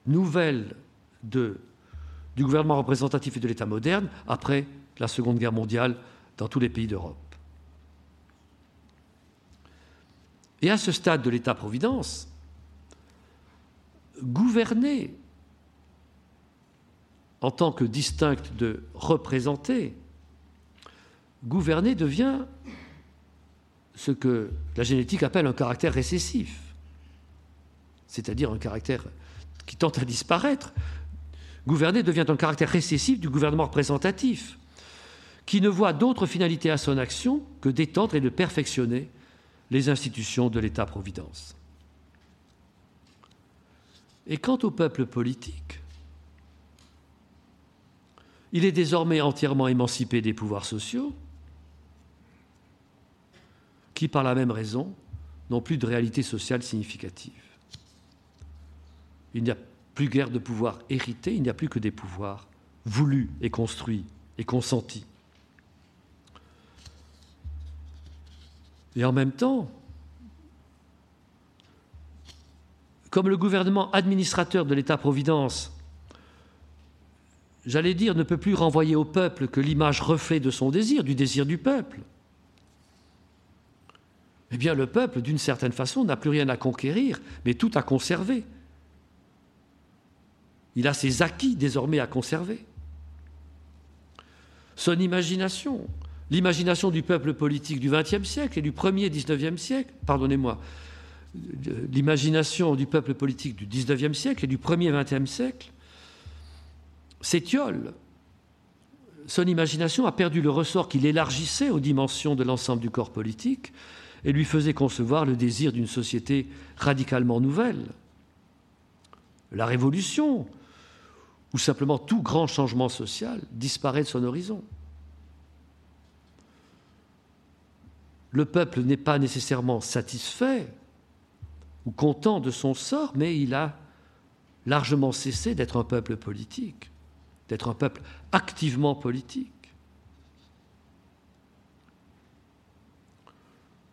nouvelle de, du gouvernement représentatif et de l'État moderne après la Seconde Guerre mondiale dans tous les pays d'Europe. Et à ce stade de l'État-providence, gouverner en tant que distinct de représenter, gouverner devient ce que la génétique appelle un caractère récessif, c'est-à-dire un caractère qui tente à disparaître. Gouverner devient un caractère récessif du gouvernement représentatif, qui ne voit d'autre finalité à son action que d'étendre et de perfectionner les institutions de l'État-providence. Et quant au peuple politique, il est désormais entièrement émancipé des pouvoirs sociaux, qui, par la même raison, n'ont plus de réalité sociale significative. Il n'y a plus guère de pouvoir hérité, il n'y a plus que des pouvoirs voulus et construits et consentis. Et en même temps, comme le gouvernement administrateur de l'État-providence, j'allais dire, ne peut plus renvoyer au peuple que l'image reflet de son désir, du désir du peuple, eh bien le peuple, d'une certaine façon, n'a plus rien à conquérir, mais tout à conserver. Il a ses acquis désormais à conserver. Son imagination, l'imagination du peuple politique du XXe siècle et du premier XIXe siècle, pardonnez-moi, l'imagination du peuple politique du XIXe siècle et du premier XXe siècle s'étiole. Son imagination a perdu le ressort qu'il élargissait aux dimensions de l'ensemble du corps politique et lui faisait concevoir le désir d'une société radicalement nouvelle. La révolution, ou simplement tout grand changement social, disparaît de son horizon. Le peuple n'est pas nécessairement satisfait ou content de son sort, mais il a largement cessé d'être un peuple politique, d'être un peuple activement politique.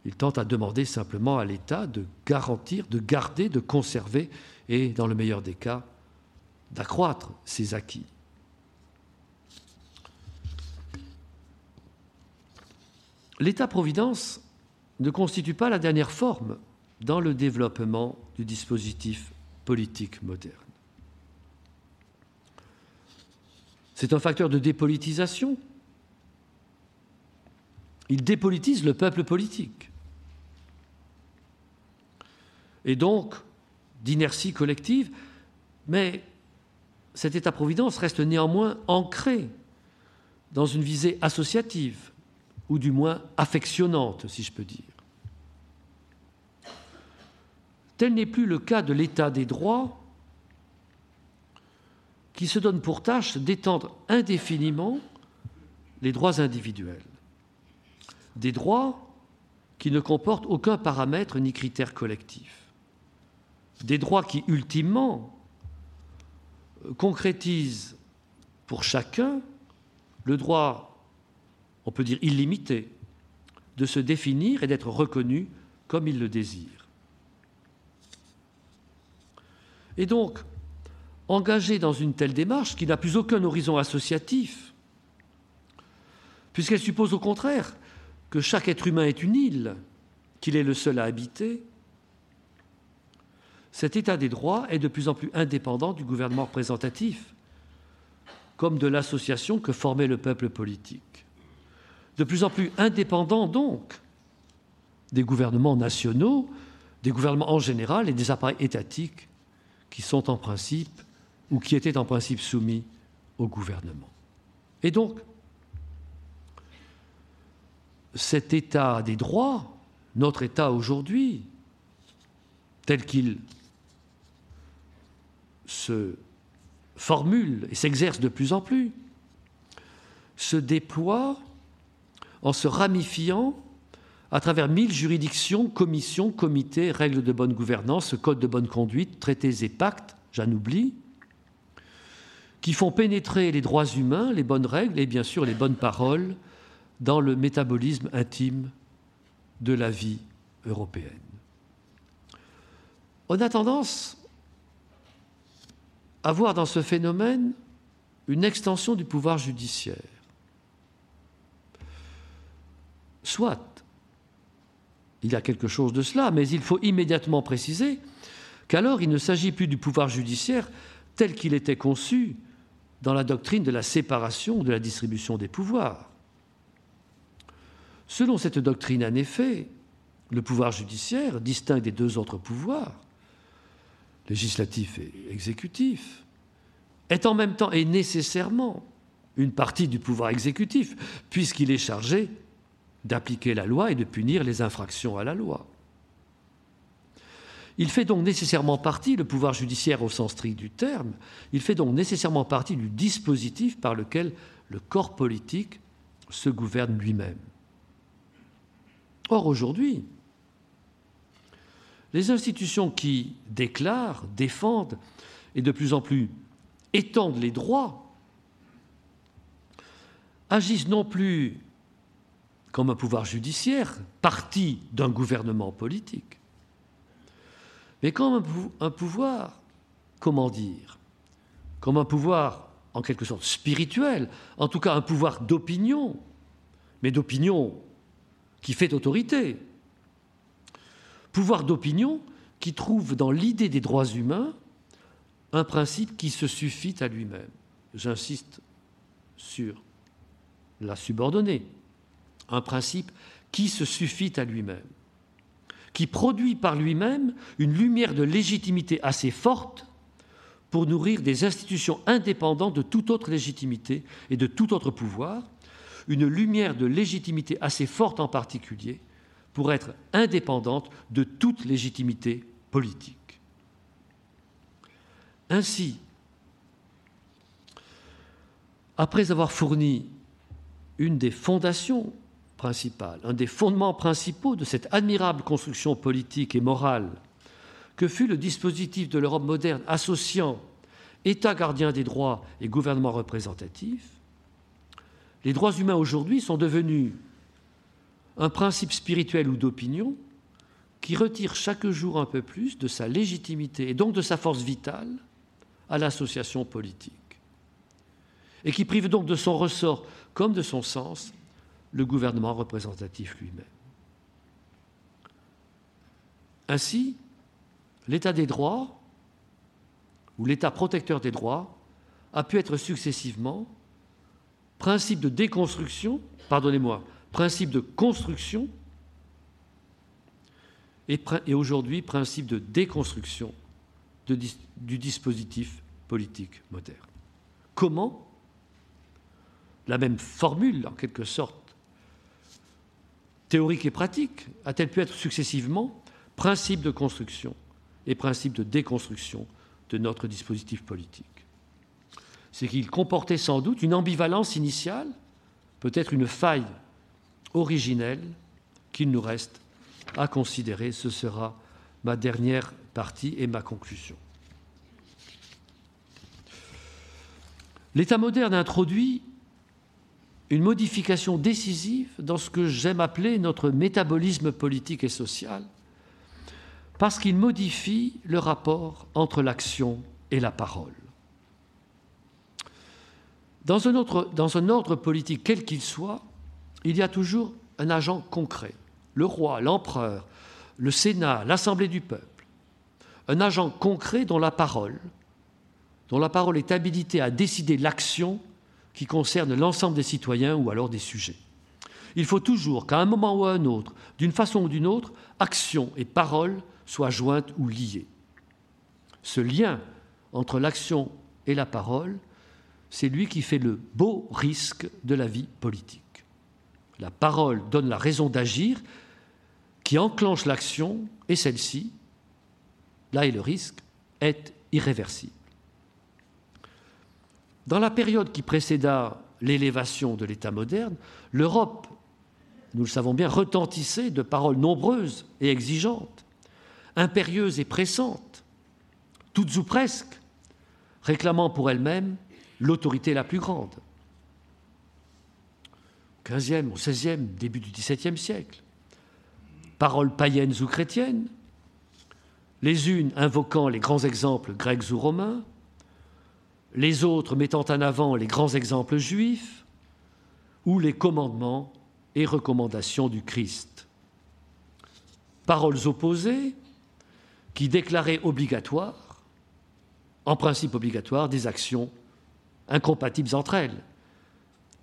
Il tente à demander simplement à l'État de garantir, de garder, de conserver et, dans le meilleur des cas, d'accroître ses acquis. L'État-providence ne constitue pas la dernière forme dans le développement du dispositif politique moderne. C'est un facteur de dépolitisation. Il dépolitise le peuple politique. Et donc, d'inertie collective, mais cet État-providence reste néanmoins ancré dans une visée associative, ou du moins affectionnante, si je peux dire. Tel n'est plus le cas de l'état des droits, qui se donne pour tâche d'étendre indéfiniment les droits individuels. Des droits qui ne comportent aucun paramètre ni critère collectif. Des droits qui, ultimement, concrétisent pour chacun le droit, on peut dire illimité, de se définir et d'être reconnu comme il le désire. Et donc, engagé dans une telle démarche qui n'a plus aucun horizon associatif, puisqu'elle suppose au contraire que chaque être humain est une île, qu'il est le seul à habiter, cet état des droits est de plus en plus indépendant du gouvernement représentatif, comme de l'association que formait le peuple politique. De plus en plus indépendant donc des gouvernements nationaux des gouvernements en général et des appareils étatiques qui sont en principe ou qui étaient en principe soumis au gouvernement. Et donc, cet état des droits, notre état aujourd'hui, tel qu'il se formule et s'exerce de plus en plus, se déploie en se ramifiant à travers mille juridictions, commissions, comités, règles de bonne gouvernance, codes de bonne conduite, traités et pactes, j'en oublie, qui font pénétrer les droits humains, les bonnes règles et bien sûr les bonnes paroles dans le métabolisme intime de la vie européenne. On a tendance à voir dans ce phénomène une extension du pouvoir judiciaire. Soit, il y a quelque chose de cela, mais il faut immédiatement préciser qu'alors il ne s'agit plus du pouvoir judiciaire tel qu'il était conçu dans la doctrine de la séparation de la distribution des pouvoirs. Selon cette doctrine, en effet, le pouvoir judiciaire, distinct des deux autres pouvoirs, législatif et exécutif, est en même temps et nécessairement une partie du pouvoir exécutif, puisqu'il est chargé d'appliquer la loi et de punir les infractions à la loi. Il fait donc nécessairement partie, le pouvoir judiciaire au sens strict du terme, il fait donc nécessairement partie du dispositif par lequel le corps politique se gouverne lui-même. Or, aujourd'hui, les institutions qui déclarent, défendent et de plus en plus étendent les droits agissent non plus comme un pouvoir judiciaire, parti d'un gouvernement politique, mais comme un, pouvoir, comment dire, comme un pouvoir en quelque sorte spirituel, en tout cas un pouvoir d'opinion, mais d'opinion qui fait autorité. Pouvoir d'opinion qui trouve dans l'idée des droits humains un principe qui se suffit à lui-même. J'insiste sur la subordonnée. Un principe qui se suffit à lui-même qui produit par lui-même une lumière de légitimité assez forte pour nourrir des institutions indépendantes de toute autre légitimité et de tout autre pouvoir, une lumière de légitimité assez forte en particulier pour être indépendante de toute légitimité politique. Ainsi, après avoir fourni une des fondations principal, un des fondements principaux de cette admirable construction politique et morale que fut le dispositif de l'Europe moderne associant État gardien des droits et gouvernement représentatif, les droits humains aujourd'hui sont devenus un principe spirituel ou d'opinion qui retire chaque jour un peu plus de sa légitimité et donc de sa force vitale à l'association politique, et qui prive donc de son ressort comme de son sens le gouvernement représentatif lui-même. Ainsi, l'état des droits, ou l'état protecteur des droits, a pu être successivement principe de déconstruction, pardonnez-moi, principe de construction, et, aujourd'hui principe de déconstruction du dispositif politique moderne. Comment la même formule, en quelque sorte, théorique et pratique a-t-elle pu être successivement principe de construction et principe de déconstruction de notre dispositif politique? C'est qu'il comportait sans doute une ambivalence initiale, peut-être une faille originelle qu'il nous reste à considérer. Ce sera ma dernière partie et ma conclusion. L'État moderne introduit une modification décisive dans ce que j'aime appeler notre métabolisme politique et social, parce qu'il modifie le rapport entre l'action et la parole. Dans un, dans un ordre politique quel qu'il soit, il y a toujours un agent concret, le roi, l'empereur, le Sénat, l'Assemblée du peuple, un agent concret dont la parole, dont la parole est habilitée à décider l'action qui concerne l'ensemble des citoyens ou alors des sujets. Il faut toujours qu'à un moment ou à un autre, d'une façon ou d'une autre, action et parole soient jointes ou liées. Ce lien entre l'action et la parole, c'est lui qui fait le beau risque de la vie politique. La parole donne la raison d'agir qui enclenche l'action et celle-ci, là est le risque, est irréversible. Dans la période qui précéda l'élévation de l'État moderne, l'Europe, nous le savons bien, retentissait de paroles nombreuses et exigeantes, impérieuses et pressantes, toutes ou presque, réclamant pour elle-même l'autorité la plus grande. XVe, au XVIe, début du XVIIe siècle. Paroles païennes ou chrétiennes, les unes invoquant les grands exemples grecs ou romains, les autres mettant en avant les grands exemples juifs, ou les commandements et recommandations du Christ. Paroles opposées qui déclaraient obligatoires, en principe obligatoires, des actions incompatibles entre elles.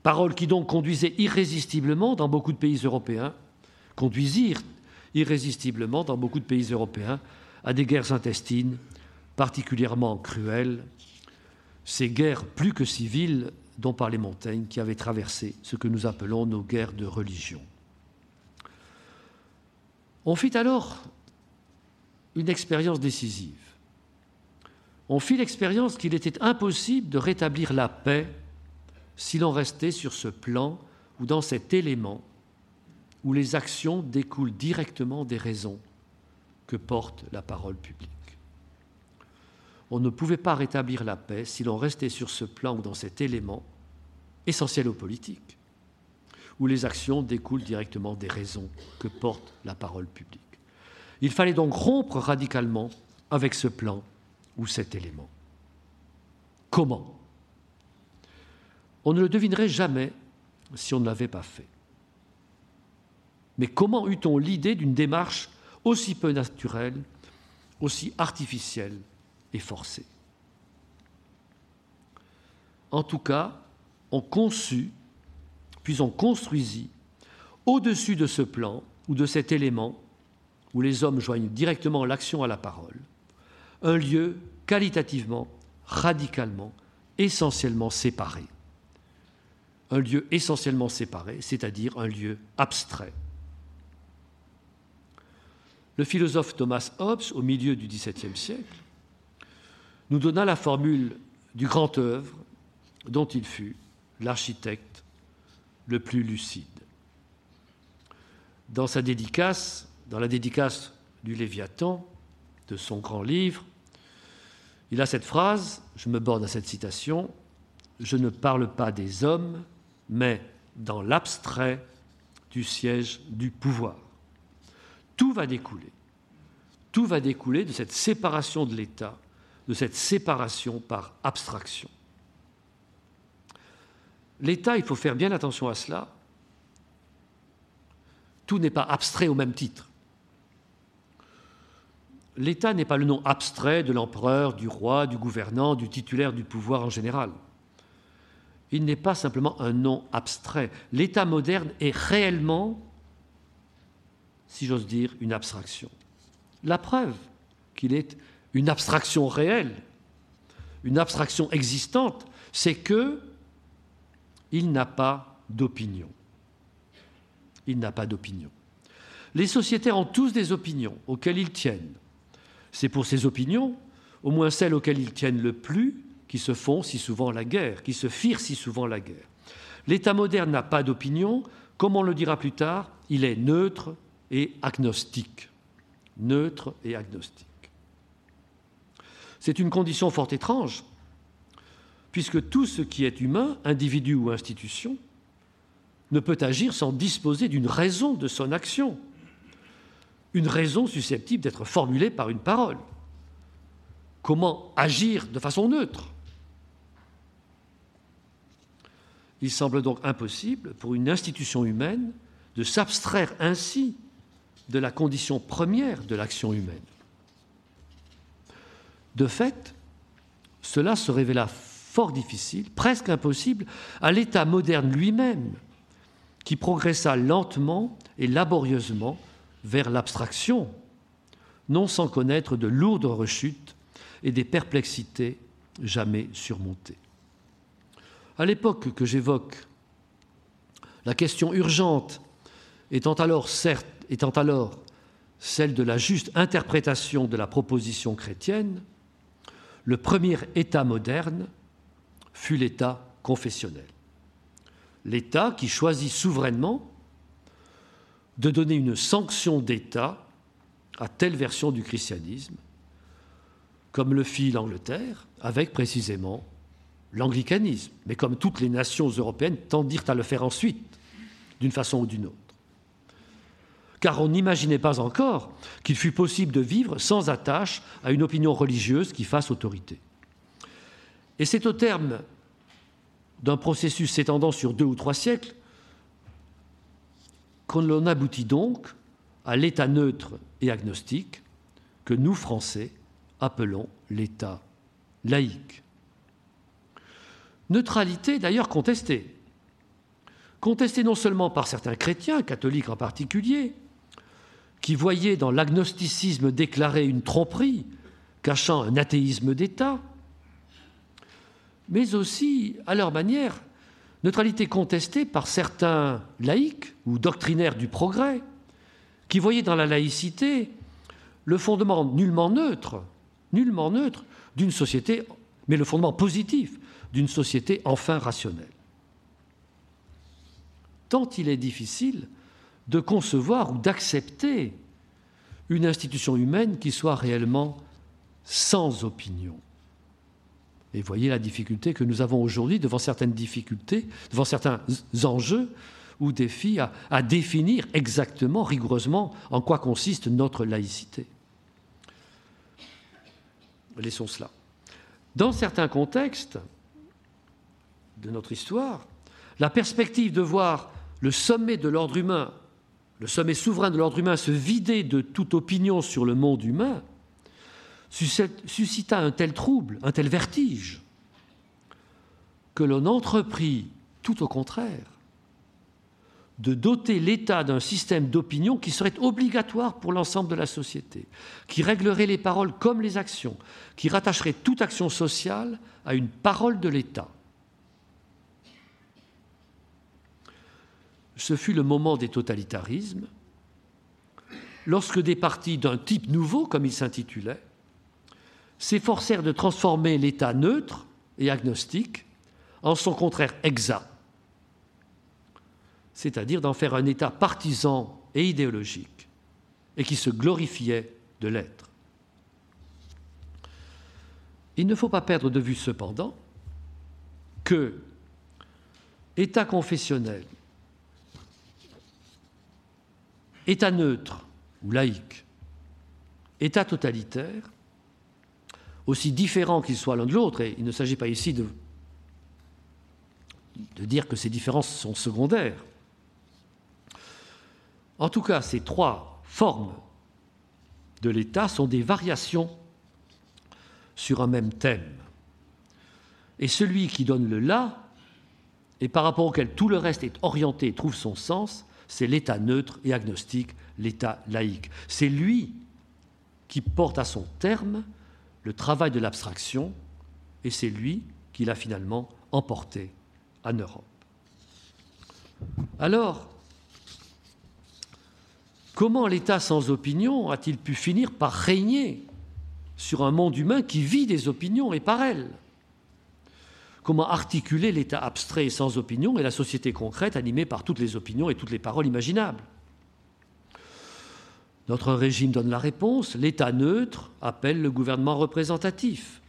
Paroles qui donc conduisaient irrésistiblement dans beaucoup de pays européens, conduisirent irrésistiblement dans beaucoup de pays européens à des guerres intestines particulièrement cruelles, ces guerres plus que civiles dont parlait Montaigne, qui avaient traversé ce que nous appelons nos guerres de religion. On fit alors une expérience décisive. On fit l'expérience qu'il était impossible de rétablir la paix si l'on restait sur ce plan ou dans cet élément où les actions découlent directement des raisons que porte la parole publique. On ne pouvait pas rétablir la paix si l'on restait sur ce plan ou dans cet élément essentiel aux politiques, où les actions découlent directement des raisons que porte la parole publique. Il fallait donc rompre radicalement avec ce plan ou cet élément. Comment? On ne le devinerait jamais si on ne l'avait pas fait. Mais comment eut-on l'idée d'une démarche aussi peu naturelle, aussi artificielle et forcée? En tout cas, on conçut, puis on construisit, au-dessus de ce plan ou de cet élément où les hommes joignent directement l'action à la parole, un lieu qualitativement, radicalement, essentiellement séparé. Un lieu essentiellement séparé, c'est-à-dire un lieu abstrait. Le philosophe Thomas Hobbes, au milieu du XVIIe siècle, nous donna la formule du grand œuvre dont il fut l'architecte le plus lucide. Dans sa dédicace, dans la dédicace du Léviathan, de son grand livre, il a cette phrase, je me borne à cette citation, Je ne parle pas des hommes, mais dans l'abstrait du siège du pouvoir. Tout va découler. Tout va découler de cette séparation de l'État, de cette séparation par abstraction. L'État, il faut faire bien attention à cela. Tout n'est pas abstrait au même titre. L'État n'est pas le nom abstrait de l'empereur, du roi, du gouvernant, du titulaire du pouvoir en général. Il n'est pas simplement un nom abstrait. L'État moderne est réellement, si j'ose dire, une abstraction. La preuve qu'il est une abstraction réelle, une abstraction existante, c'est que il n'a pas d'opinion. Il n'a pas d'opinion. Les sociétaires ont tous des opinions auxquelles ils tiennent. C'est pour ces opinions, au moins celles auxquelles ils tiennent le plus, qui se font si souvent la guerre, qui se firent si souvent la guerre. L'État moderne n'a pas d'opinion, comme on le dira plus tard, il est neutre et agnostique. Neutre et agnostique. C'est une condition fort étrange, puisque tout ce qui est humain, individu ou institution, ne peut agir sans disposer d'une raison de son action, une raison susceptible d'être formulée par une parole. Comment agir de façon neutre? Il semble donc impossible pour une institution humaine de s'abstraire ainsi de la condition première de l'action humaine. De fait, cela se révéla fort difficile, presque impossible, à l'État moderne lui-même, qui progressa lentement et laborieusement vers l'abstraction, non sans connaître de lourdes rechutes et des perplexités jamais surmontées. À l'époque que j'évoque, la question urgente étant alors, certes, étant alors celle de la juste interprétation de la proposition chrétienne, le premier État moderne fut l'État confessionnel. L'État qui choisit souverainement de donner une sanction d'État à telle version du christianisme, comme le fit l'Angleterre, avec précisément l'anglicanisme, mais comme toutes les nations européennes tendirent à le faire ensuite, d'une façon ou d'une autre. Car on n'imaginait pas encore qu'il fût possible de vivre sans attache à une opinion religieuse qui fasse autorité. Et c'est au terme d'un processus s'étendant sur deux ou trois siècles qu'on aboutit donc à l'état neutre et agnostique que nous, Français, appelons l'état laïque. Neutralité d'ailleurs contestée. Contestée non seulement par certains chrétiens, catholiques en particulier, qui voyaient dans l'agnosticisme déclaré une tromperie cachant un athéisme d'État, mais aussi, à leur manière, neutralité contestée par certains laïcs ou doctrinaires du progrès, qui voyaient dans la laïcité le fondement nullement neutre, nullement neutre d'une société, mais le fondement positif d'une société enfin rationnelle. Tant il est difficile de concevoir ou d'accepter une institution humaine qui soit réellement sans opinion. Et voyez la difficulté que nous avons aujourd'hui devant certaines difficultés, devant certains enjeux ou défis à, définir exactement, rigoureusement, en quoi consiste notre laïcité. Laissons cela. Dans certains contextes de notre histoire, la perspective de voir le sommet de l'ordre humain, le sommet souverain de l'ordre humain se vider de toute opinion sur le monde humain, suscita un tel trouble, un tel vertige, que l'on entreprit, tout au contraire, de doter l'État d'un système d'opinion qui serait obligatoire pour l'ensemble de la société, qui réglerait les paroles comme les actions, qui rattacherait toute action sociale à une parole de l'État. Ce fut le moment des totalitarismes, lorsque des partis d'un type nouveau, comme il s'intitulait, s'efforcèrent de transformer l'État neutre et agnostique en son contraire exact, c'est-à-dire d'en faire un État partisan et idéologique, et qui se glorifiait de l'être. Il ne faut pas perdre de vue cependant que État confessionnel, État neutre ou laïque, État totalitaire, aussi différents qu'ils soient l'un de l'autre, et il ne s'agit pas ici de, de dire que ces différences sont secondaires. En tout cas, ces trois formes de l'État sont des variations sur un même thème. Et celui qui donne le là, et par rapport auquel tout le reste est orienté et trouve son sens, c'est l'État neutre et agnostique, l'État laïque. C'est lui qui porte à son terme le travail de l'abstraction, et c'est lui qui l'a finalement emporté en Europe. Alors, comment l'État sans opinion a-t-il pu finir par régner sur un monde humain qui vit des opinions et par elles? Comment articuler l'État abstrait et sans opinion et la société concrète animée par toutes les opinions et toutes les paroles imaginables. Notre régime donne la réponse, l'État neutre appelle le gouvernement représentatif,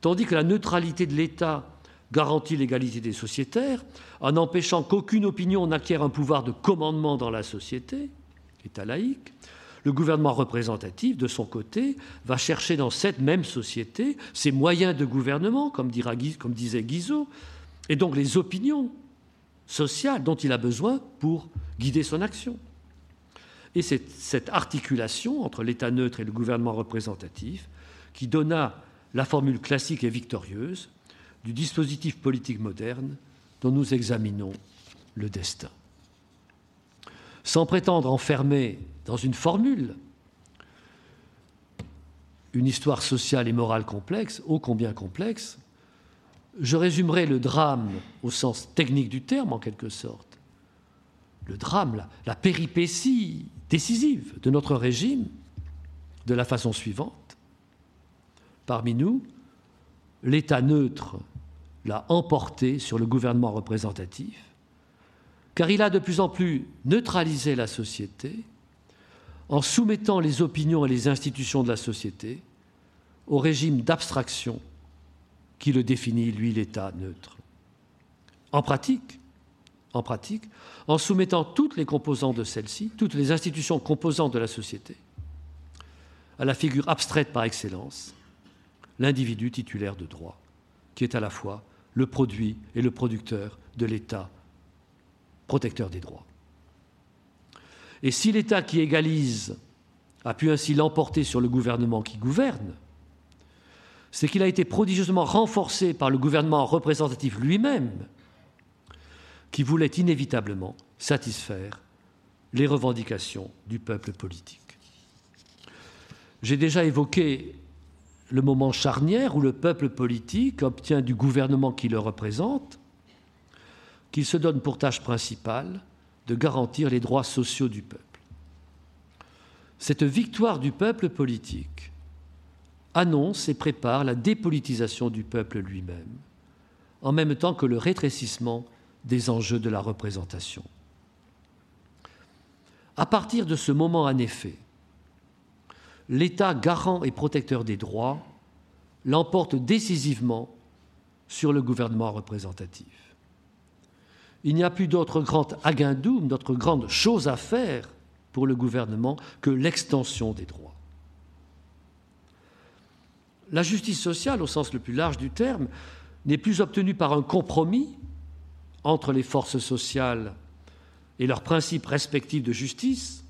tandis que la neutralité de l'État garantit l'égalité des sociétaires, en empêchant qu'aucune opinion n'acquiert un pouvoir de commandement dans la société, État laïque, le gouvernement représentatif, de son côté, va chercher dans cette même société ses moyens de gouvernement, comme, disait Guizot, et donc les opinions sociales dont il a besoin pour guider son action. Et c'est cette articulation entre l'État neutre et le gouvernement représentatif qui donna la formule classique et victorieuse du dispositif politique moderne dont nous examinons le destin. Sans prétendre enfermer dans une formule, une histoire sociale et morale complexe, ô combien complexe, je résumerai le drame au sens technique du terme, en quelque sorte. Le drame, la, la péripétie décisive de notre régime, de la façon suivante. Parmi nous, l'État neutre l'a emporté sur le gouvernement représentatif, car il a de plus en plus neutralisé la société en soumettant les opinions et les institutions de la société au régime d'abstraction qui le définit, lui, l'État neutre. En pratique, en pratique, en soumettant toutes les composantes de celle-ci, toutes les institutions composantes de la société, à la figure abstraite par excellence, l'individu titulaire de droit, qui est à la fois le produit et le producteur de l'État protecteur des droits. Et si l'État qui égalise a pu ainsi l'emporter sur le gouvernement qui gouverne, c'est qu'il a été prodigieusement renforcé par le gouvernement représentatif lui-même, qui voulait inévitablement satisfaire les revendications du peuple politique. J'ai déjà évoqué le moment charnière où le peuple politique obtient du gouvernement qui le représente qu'il se donne pour tâche principale de garantir les droits sociaux du peuple. Cette victoire du peuple politique annonce et prépare la dépolitisation du peuple lui-même, en même temps que le rétrécissement des enjeux de la représentation. À partir de ce moment, en effet, l'État garant et protecteur des droits l'emporte décisivement sur le gouvernement représentatif. Il n'y a plus d'autre grand aguindoum, d'autre grande chose à faire pour le gouvernement que l'extension des droits. La justice sociale, au sens le plus large du terme, n'est plus obtenue par un compromis entre les forces sociales et leurs principes respectifs de justice,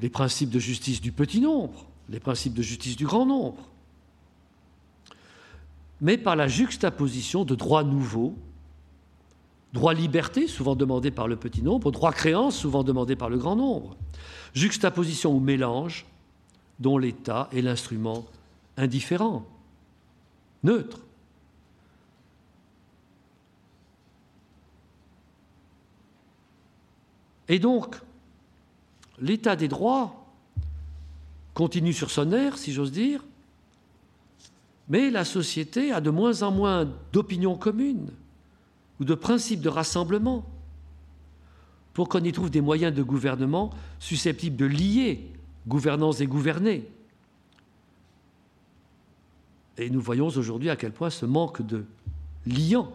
les principes de justice du petit nombre, les principes de justice du grand nombre, mais par la juxtaposition de droits nouveaux, droits liberté, souvent demandés par le petit nombre, droits créance, souvent demandés par le grand nombre, juxtaposition ou mélange dont l'État est l'instrument indifférent, neutre. Et donc, l'état des droits continue sur son air, si j'ose dire, mais la société a de moins en moins d'opinions communes ou de principes de rassemblement pour qu'on y trouve des moyens de gouvernement susceptibles de lier gouvernance et gouvernés. Et nous voyons aujourd'hui à quel point ce manque de liant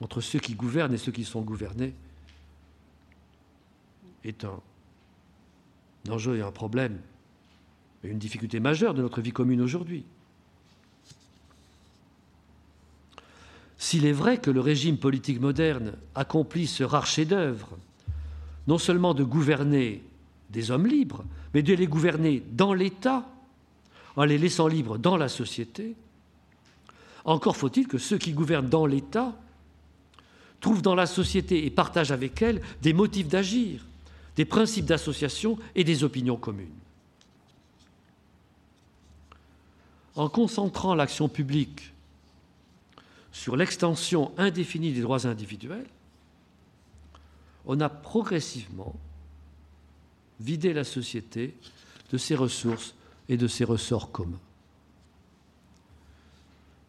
entre ceux qui gouvernent et ceux qui sont gouvernés est un enjeu et un problème, une difficulté majeure de notre vie commune aujourd'hui. S'il est vrai que le régime politique moderne accomplit ce rare chef-d'œuvre, non seulement de gouverner des hommes libres, mais de les gouverner dans l'État, en les laissant libres dans la société, encore faut-il que ceux qui gouvernent dans l'État trouvent dans la société et partagent avec elle des motifs d'agir, des principes d'association et des opinions communes. En concentrant l'action publique sur l'extension indéfinie des droits individuels, on a progressivement vidé la société de ses ressources et de ses ressorts communs.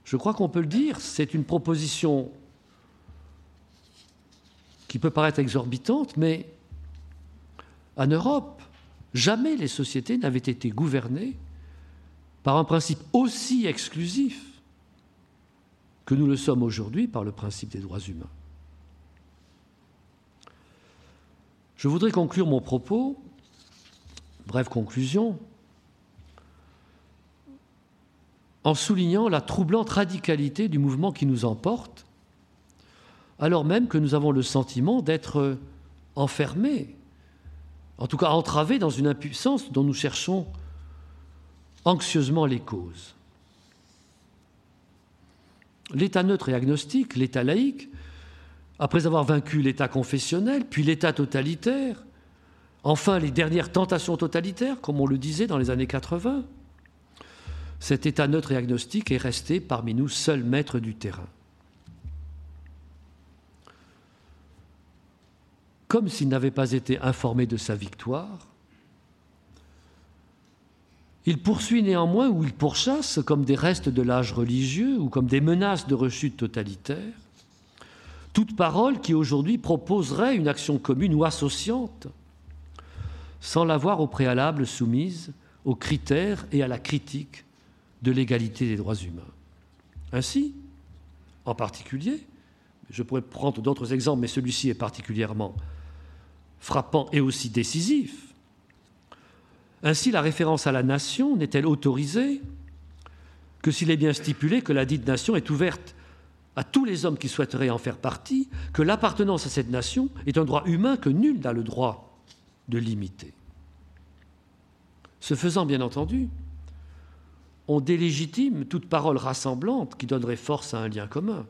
Je crois qu'on peut le dire, c'est une proposition qui peut paraître exorbitante, mais en Europe, jamais les sociétés n'avaient été gouvernées par un principe aussi exclusif que nous le sommes aujourd'hui par le principe des droits humains. Je voudrais conclure mon propos, brève conclusion, en soulignant la troublante radicalité du mouvement qui nous emporte, alors même que nous avons le sentiment d'être enfermés, en tout cas entravés dans une impuissance dont nous cherchons anxieusement les causes l'État neutre et agnostique, l'État laïque, après avoir vaincu l'État confessionnel, puis l'État totalitaire, Enfin, les dernières tentations totalitaires, comme on le disait dans les années 80. Cet état neutre et agnostique est resté parmi nous seul maître du terrain. Comme s'il n'avait pas été informé de sa victoire, il poursuit néanmoins ou il pourchasse, comme des restes de l'âge religieux ou comme des menaces de rechute totalitaire, toute parole qui aujourd'hui proposerait une action commune ou associante, sans l'avoir au préalable soumise aux critères et à la critique de l'égalité des droits humains. Ainsi, en particulier, je pourrais prendre d'autres exemples, mais celui-ci est particulièrement frappant et aussi décisif. Ainsi, la référence à la nation n'est-elle autorisée que s'il est bien stipulé que la dite nation est ouverte à tous les hommes qui souhaiteraient en faire partie, que l'appartenance à cette nation est un droit humain que nul n'a le droit de limiter. Ce faisant, bien entendu, on délégitime toute parole rassemblante qui donnerait force à un lien commun.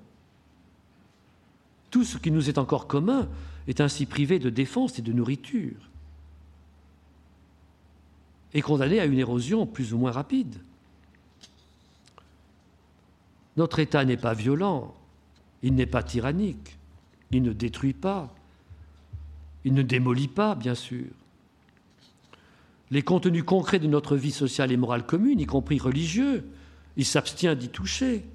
Tout ce qui nous est encore commun est ainsi privé de défense et de nourriture, et condamné à une érosion plus ou moins rapide. Notre État n'est pas violent, il n'est pas tyrannique, il ne détruit pas, il ne démolit pas, bien sûr. Les contenus concrets de notre vie sociale et morale commune, y compris religieux, il s'abstient d'y toucher.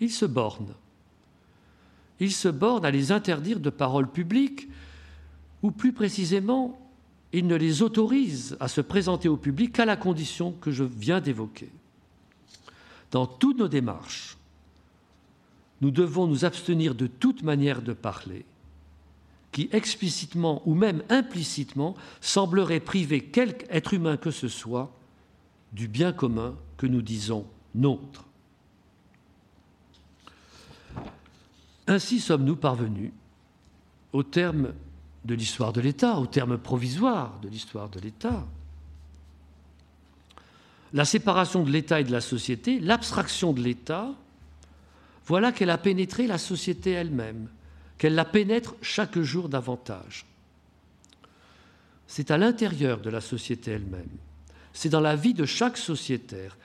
Il se borne. Il se borne à les interdire de parole publique, ou plus précisément, il ne les autorise à se présenter au public qu'à la condition que je viens d'évoquer. Dans toutes nos démarches, nous devons nous abstenir de toute manière de parler qui explicitement ou même implicitement semblerait priver quelque être humain que ce soit du bien commun que nous disons nôtre. Ainsi sommes-nous parvenus au terme de l'histoire de l'État, au terme provisoire de l'histoire de l'État. La séparation de l'État et de la société, l'abstraction de l'État, voilà qu'elle a pénétré la société elle-même, qu'elle la pénètre chaque jour davantage. C'est à l'intérieur de la société elle-même, c'est dans la vie de chaque sociétaire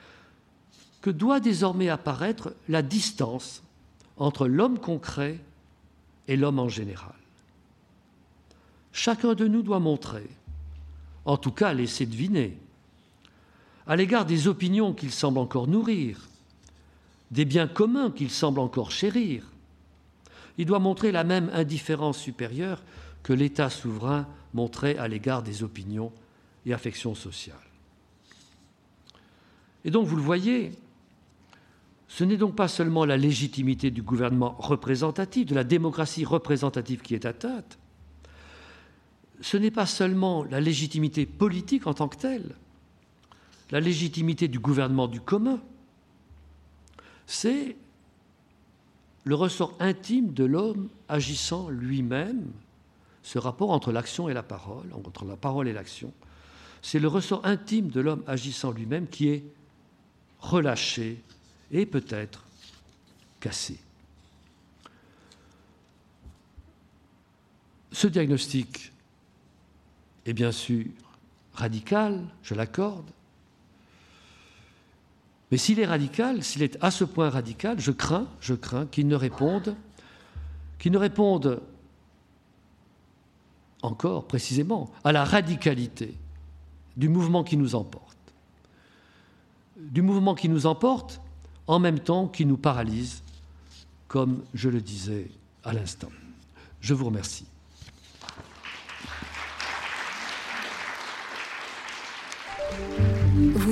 que doit désormais apparaître la distance entre l'homme concret et l'homme en général. Chacun de nous doit montrer, en tout cas laisser deviner, à l'égard des opinions qu'il semble encore nourrir, des biens communs qu'il semble encore chérir, il doit montrer la même indifférence supérieure que l'État souverain montrait à l'égard des opinions et affections sociales. Et donc, vous le voyez, ce n'est donc pas seulement la légitimité du gouvernement représentatif, de la démocratie représentative qui est atteinte, ce n'est pas seulement la légitimité politique en tant que telle, la légitimité du gouvernement du commun, c'est le ressort intime de l'homme agissant lui-même, ce rapport entre l'action et la parole, entre la parole et l'action, c'est le ressort intime de l'homme agissant lui-même qui est relâché et peut-être cassé. Ce diagnostic bien sûr radical, je l'accorde, mais s'il est radical, s'il est à ce point radical, je crains, je crains qu'il ne réponde, qu'il ne réponde encore précisément à la radicalité du mouvement qui nous emporte. Du mouvement qui nous emporte en même temps qui nous paralyse, comme je le disais à l'instant. Je vous remercie.